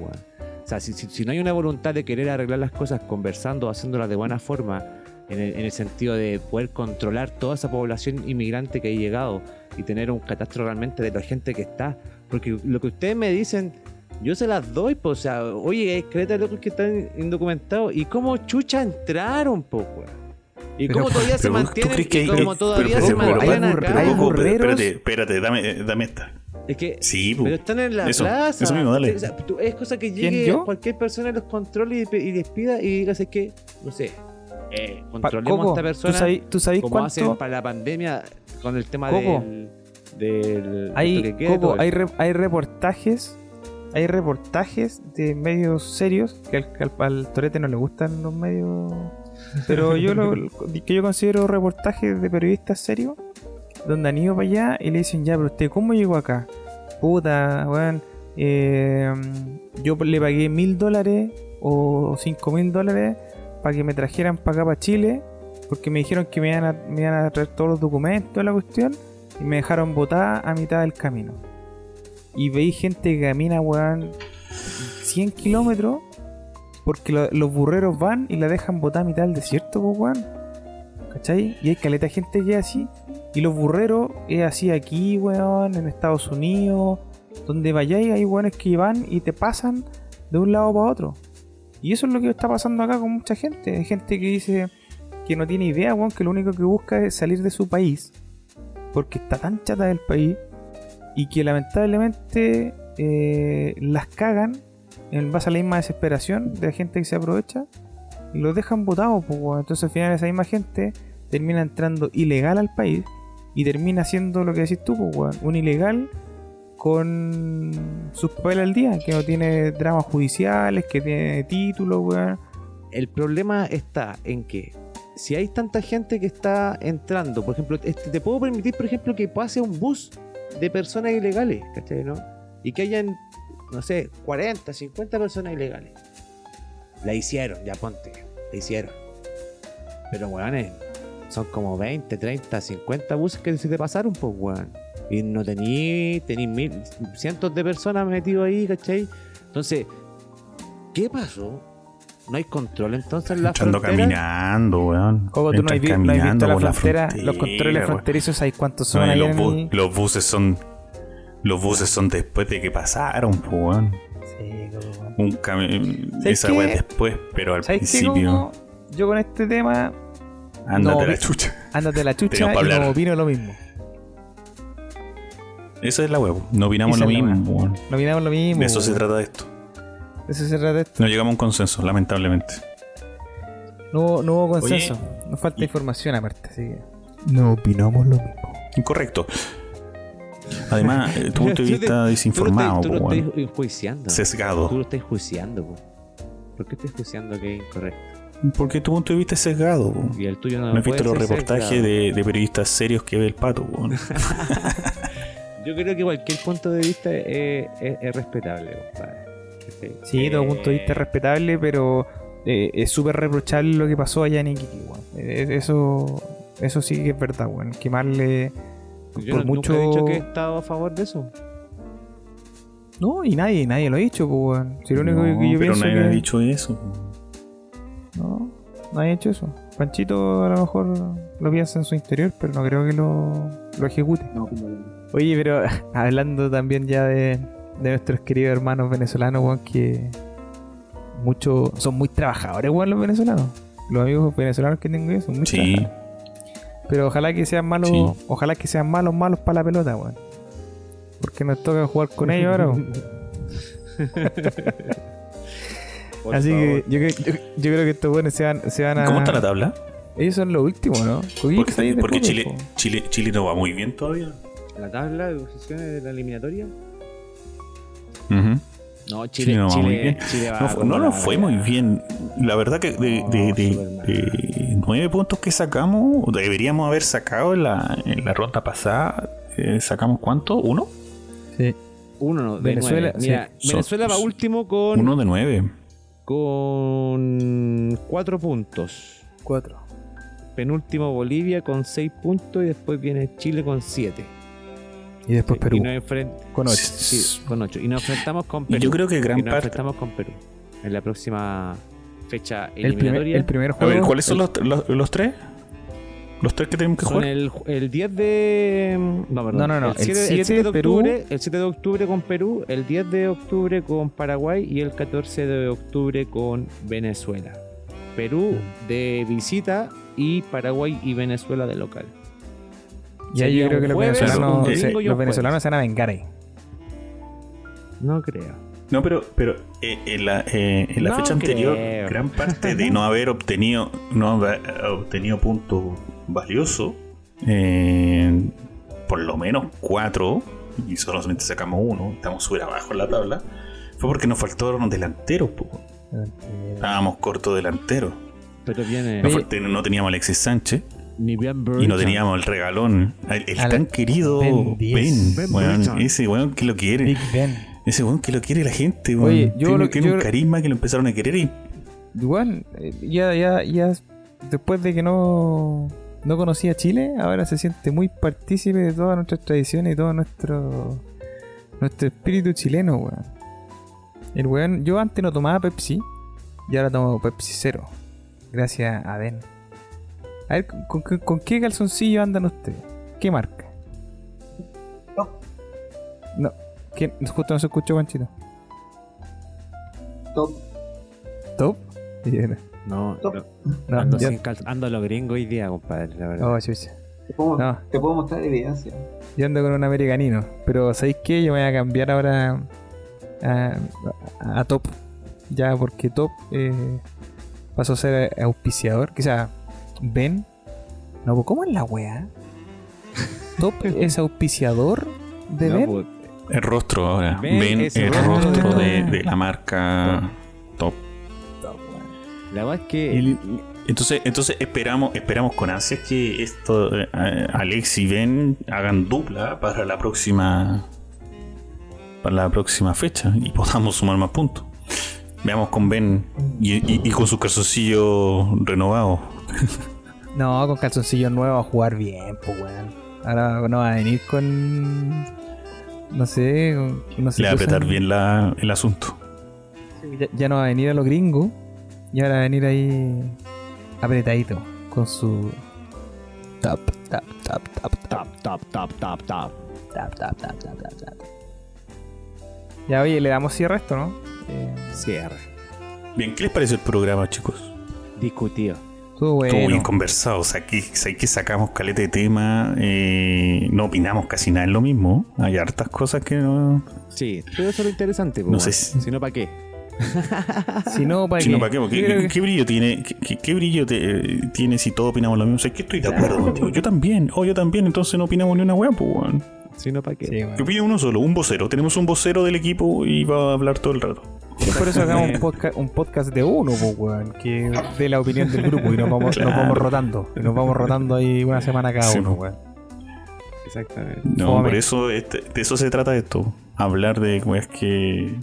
O sea, si, si- si no hay una voluntad de querer arreglar las cosas conversando, haciéndolas de buena forma, en el, en el sentido de poder controlar toda esa población inmigrante que ha llegado y tener un catastro realmente de la gente que está. Porque lo que ustedes me dicen, yo se las doy, pues, o sea, oye, hay cretas locos que están indocumentados. ¿Y cómo chucha entraron, pues, weón? ¿Y Pero- cómo todavía se pero, ¿tú mantienen? y cómo pero- todavía pero- se pero- mantienen hay acá? burre- hay Coco, burreros. espérate, espérate, dame, dame esta. Es que Sí, po. pero están en la Eso, plaza. eso mismo, dale. O sea, tú- es cosa que ¿Quién, llegue cualquier persona los controle y, y les pida y digas es que, no sé, eh, controlemos Coco, a esta ¿tú persona sabes, tú sabes como hacen para la pandemia con el tema Coco. del, del Hay, de Coco, hay, re- hay reportajes, hay reportajes de medios serios que al, al- al Torete no le gustan los medios, pero yo lo [LAUGHS] que yo considero reportajes de periodistas serios donde han ido para allá y le dicen ya, pero usted cómo llegó acá, puta, weón, eh, yo le pagué mil dólares o cinco mil dólares para que me trajeran para acá para Chile porque me dijeron que me iban a, me iban a traer todos los documentos de la cuestión y me dejaron botada a mitad del camino. Y veí gente que camina, weón, 100 kilómetros porque lo- los burreros van y la dejan botada a mitad del desierto, pues, weón. ¿Cachai? Y hay caleta gente que es así. Y los burreros es así aquí, weón, en Estados Unidos. Donde vayáis, hay weones que van y te pasan de un lado para otro. Y eso es lo que está pasando acá con mucha gente. Hay gente que dice que no tiene idea, weón, que lo único que busca es salir de su país. Porque está tan chata del país. Y que lamentablemente eh, las cagan en base a la misma desesperación de la gente que se aprovecha. Y los dejan votados, pues, weón. Entonces al final esa misma gente termina entrando ilegal al país. Y termina haciendo lo que decís tú, pues, weón. Un ilegal con sus papeles al día, que no tiene dramas judiciales, que tiene títulos. El problema está en que si hay tanta gente que está entrando, por ejemplo, este, te puedo permitir, por ejemplo, que pase un bus de personas ilegales, ¿cachai? ¿no? Y que hayan, no sé, 40, 50 personas ilegales. La hicieron, ya ponte, la hicieron. Pero, weón, son como 20, 30, 50 buses que se te pasaron, pues, weón. Y no tení, tení mil, cientos de personas metidos ahí, ¿cachai? Entonces, ¿qué pasó? ¿No hay control entonces en la Entrando frontera? caminando, weón. Como tú no has, no visto la por la frontera, los controles weón. fronterizos, ¿sabes cuántos son No, ahí los, en bu- el- los buses son. Los buses son después de que pasaron, weón. Sí, como, weón. Un cami- ¿Sabes Esa es después, pero al principio. Yo con este tema, Ándate No, la chucha. ándate la chucha y no opino lo mismo. Esa es la po. No opinamos lo mismo, weón. No opinamos lo mismo. De eso se weón. trata esto. De eso se trata esto. No llegamos a un consenso, lamentablemente. No, hubo- no hubo consenso. Nos falta y- información aparte, así que. No opinamos lo mismo. Incorrecto. Además, eh, tu punto de [LAUGHS] vista desinformado, Tú lo estás enjuiciando. sesgado. Tú lo estás juiciando, po. ¿Por qué estás juiciando que es incorrecto? Porque tu punto de vista es sesgado. po. Y el tuyo no, ¿No has visto los reportajes sesgado. de, de periodistas serios que ve el pato? [LAUGHS] [LAUGHS] Yo creo que cualquier punto de vista es, es- es respetable, compadre. Sí, todo punto de vista es respetable, pero eh, es súper reprochable lo que pasó allá en Iquique, weón. Eh, Eso, eso sí que es verdad, weón. Quemarle. Yo por no- mucho- nunca he dicho que he estado a favor de eso. No, y nadie, nadie lo ha dicho, pues, weón. Si lo único No, que yo pero pienso nadie que... ha dicho eso. No, nadie ha hecho eso. Panchito a lo mejor lo piensa en su interior, pero no creo que lo, lo ejecute. No, mismo. Oye, pero [LAUGHS] hablando también ya de, de nuestros queridos hermanos venezolanos, weón, que muchos son muy trabajadores, weón, los venezolanos. Los amigos venezolanos que tengo yo son muy Sí, trabajadores. Pero ojalá que sean malos, Sí. ojalá que sean malos, malos para la pelota, weón. Porque nos toca jugar con ellos ahora. [LAUGHS] Así favor. que yo, yo, yo creo que estos buenos se van, se van a. ¿Cómo está la tabla? Ellos son los últimos, ¿no? Porque, porque Chile. Chile, Chile no va muy bien todavía. La tabla de posiciones de la eliminatoria. No, Chile Chile, no Chile, bien. Chile va No, no fue muy bien. La verdad que de, No, nueve puntos que sacamos, deberíamos haber sacado en la, en la ronda pasada. eh, ¿Sacamos cuánto? ¿Uno? Sí. Uno no, de Venezuela, nueve. Mira, sí. Venezuela va último con, Uno de nueve. con cuatro puntos. Cuatro. Penúltimo Bolivia con seis puntos y después viene Chile con siete. Y después Perú. Y nos enfrent- Con ocho. sí, con ocho. Y nos enfrentamos con Y Perú. yo creo que gran y nos parte. enfrentamos con Perú en la próxima fecha El primer, el primer A juego. ver, ¿cuáles son los, los, los tres? ¿Los tres que tenemos que Son jugar? el, el 10 de. No, perdón. No, no, no, El el 7, el 7 7 de Perú. octubre, el 7 de octubre con Perú, el 10 de octubre con Paraguay y el 14 de octubre con Venezuela. Perú de visita y Paraguay y Venezuela de local. Y ahí yo creo que los jueves, venezolanos, se- los venezolanos se van a vengar ahí. No creo. No, pero, pero eh, en la, eh, en la No fecha anterior, gran parte de no haber obtenido, no haber obtenido puntos valiosos, eh, por lo menos cuatro, y solamente sacamos uno, estamos súper abajo en la tabla, fue porque nos faltaron delanteros. po. Estábamos cortos delanteros. Pero viene No, teníamos Alexis Sánchez y no teníamos el regalón. El, tan querido Ben Ben. 10. Ben weón, Burton. ese weón que lo quiere. Big Ben. Ese weón que lo quiere la gente, weón. Oye, yo tiene lo- tiene yo- un carisma que lo empezaron a querer y Igual, ya, ya, ya, después de que no, no conocía Chile, ahora se siente muy partícipe de todas nuestras tradiciones y todo nuestro, nuestro espíritu chileno, weón. El weón, yo antes no tomaba Pepsi y ahora tomo Pepsi Cero. Gracias a Ben. A ver, ¿con, con- con qué calzoncillo andan ustedes? ¿Qué marca? Top. No, ¿quién? Justo no se escuchó, Panchito. Top. ¿Top? [LAUGHS] Bien. No, Top. no, No, ando, yo- sin cal- ando a lo gringo hoy día, compadre, la verdad. Oh, chucha. Te puedo, No. te puedo mostrar evidencia. Yo ando con un americanino. Pero ¿sabéis qué? Yo me voy a cambiar ahora a, a- a Top. Ya, porque Top eh, pasó a ser auspiciador. Quizá Ben. No, ¿cómo es la wea? Top [LAUGHS] es auspiciador de No, Ben. pues, El rostro ahora. Ese el rostro. rostro de, de la marca Top. la verdad es que Entonces, entonces esperamos, esperamos con ansias que esto eh, Alex y Ben hagan dupla para la próxima para la próxima fecha y podamos sumar más puntos. Veamos con Ben y, y- y con su calzoncillo renovado. [LAUGHS] No, con calzoncillos nuevos a jugar bien, pues weón. Ahora no va a venir con. No sé, no sé. Le va a apretar bien la- el asunto. Ya, ya no va a venir a los gringos. Y ahora va a venir ahí apretadito. Con su. Tap, tap, tap, tap, tap, top, top, top, top, top. tap, tap, tap, tap, tap, tap. Ya, oye, le damos cierre a esto, ¿no? Eh, Cierre. Bien, ¿qué les parece el programa, chicos? Discutido. Estuvo bueno. Estuvo bien conversado. O sea, aquí, aquí sacamos caleta de tema. eh, no opinamos casi nada en lo mismo. Hay hartas cosas que no. Sí, pero eso es lo interesante. No No sé si- si no, ¿para qué? [LAUGHS] Si no, ¿para Si qué? no, ¿para qué? Porque, ¿qué, que- qué brillo tiene, qué, brillo te- tiene si todos opinamos lo mismo? O sea, que estoy de acuerdo contigo. Yo también. O yo también. Entonces no opinamos ni una weá, pues, weón. Si no, ¿para qué? Sí, bueno. Que uno solo, un vocero. Tenemos un vocero del equipo y va a hablar todo el rato. Por eso hagamos un podcast, un podcast de uno, pues, weón, que dé la opinión del grupo y nos vamos, nos Claro. vamos rotando. Y nos vamos rotando ahí una semana cada Sí, uno, weón. Exactamente. No, Fome. por eso este- de eso se trata esto. Hablar de weas que.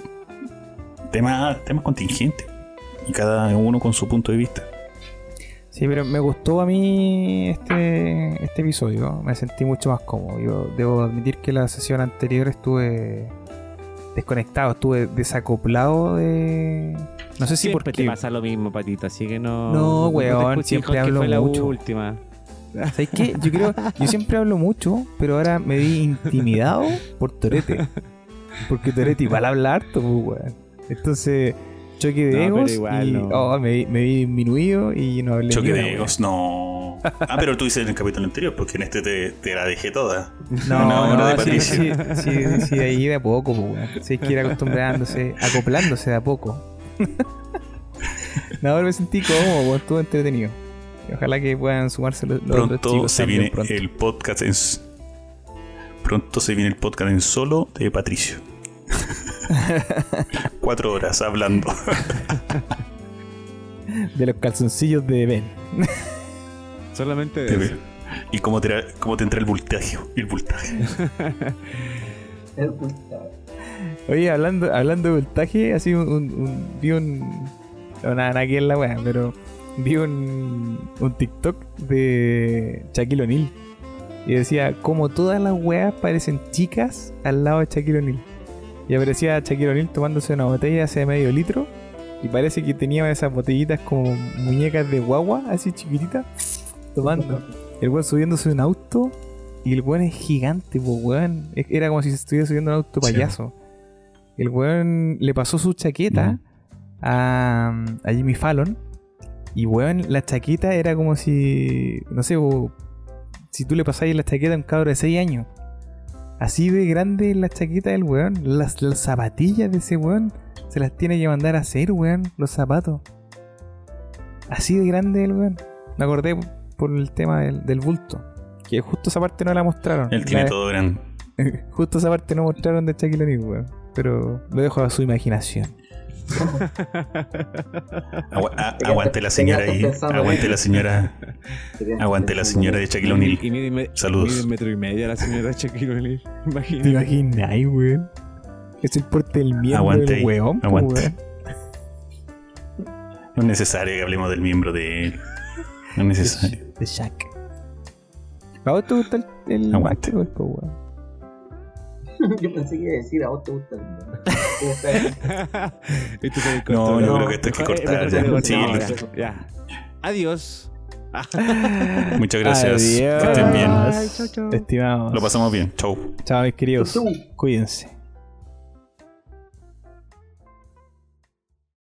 Temas, temas contingentes. Y cada uno con su punto de vista. Sí, pero me gustó a mí este, este episodio. Me sentí mucho más cómodo. Yo debo admitir que la sesión anterior estuve desconectado, estuve desacoplado de. No sé si Siempre porque. te pasa lo mismo, patito, así que no. No, weón, siempre hijo, que hablo fue la mucho. última. ¿Sabes qué? Yo creo. Yo siempre hablo mucho, pero ahora me vi intimidado por Torete. Porque Torete igual habla harto, pues, weón. Entonces, choque de No, pero egos. igual y, no. oh, me, vi- me vi disminuido y no hablé Choque de weón. egos, no. Ah, pero tú dices en el capítulo anterior, porque en este te, te la dejé toda. No, Una hora de no, sí, sí, Patricio. sí, sí, de ahí de a poco, pues. Sí, hay que ir acostumbrándose, acoplándose de a poco. no, me sentí cómodo, weón, estuvo entretenido. Y ojalá que puedan sumarse los, los otros chicos se también viene pronto. el podcast en. Pronto se viene el podcast en solo de Patricio. [LAUGHS] Cuatro horas hablando. De los calzoncillos de Ben. Solamente Te de eso. ¿Y cómo te, cómo te entra el voltaje? El voltaje. [LAUGHS] El puta. Oye, hablando, hablando de voltaje, así un, un- un- vi un. No, nada, nada que es la weá, pero vi un, un TikTok de Shaquille O'Neal. Y decía, como todas las weas parecen chicas al lado de Shaquille O'Neal. Y aparecía Shaquille O'Neal tomándose una botella hace medio litro. Y parece que tenía esas botellitas como muñecas de guagua, así chiquititas, tomando. El weón subiéndose a un auto. Y el weón es gigante, pues weón. Era como si se estuviera subiendo un auto Sí. payaso. El weón le pasó su chaqueta a, a Jimmy Fallon. Y weón, la chaqueta era como si. No sé, si tú le pasáis la chaqueta a un cabro de 6 años. Así de grande la chaqueta del weón. Las, las zapatillas de ese weón se las tiene que mandar a hacer, weón. Los zapatos. Así de grande el weón. Me acordé por el tema del, del bulto. Que justo esa parte no la mostraron. Él tiene La- todo grande. [LAUGHS] Justo esa parte no mostraron de Shaquille O'Neal, weón. Pero lo dejo a su imaginación. [LAUGHS] Aguante la señora ahí. Aguante la señora. Aguante la señora de Shaquille O'Neal. Y Saludos. mide un metro y medio la señora Shaquille O'Neal. ¿Te imaginas, weón? Es el porte del miembro Aguante del weón, po, aguante. weón. No es necesario que hablemos del miembro de él. No es necesario. De Shaq. ¿A vos te gusta el, el Aguante. basketball, po, weón? [LAUGHS] Yo pensé que iba a decir a vos te gusta el [LAUGHS] No, yo creo que esto hay que Mejor- cortar ya. Sí. Ya. Adiós. [LAUGHS] Muchas gracias. Adiós. Que estén bien. Ay, chau, chau. Estimados. Lo pasamos bien. Chau. Chao, mis queridos. Chau. Cuídense.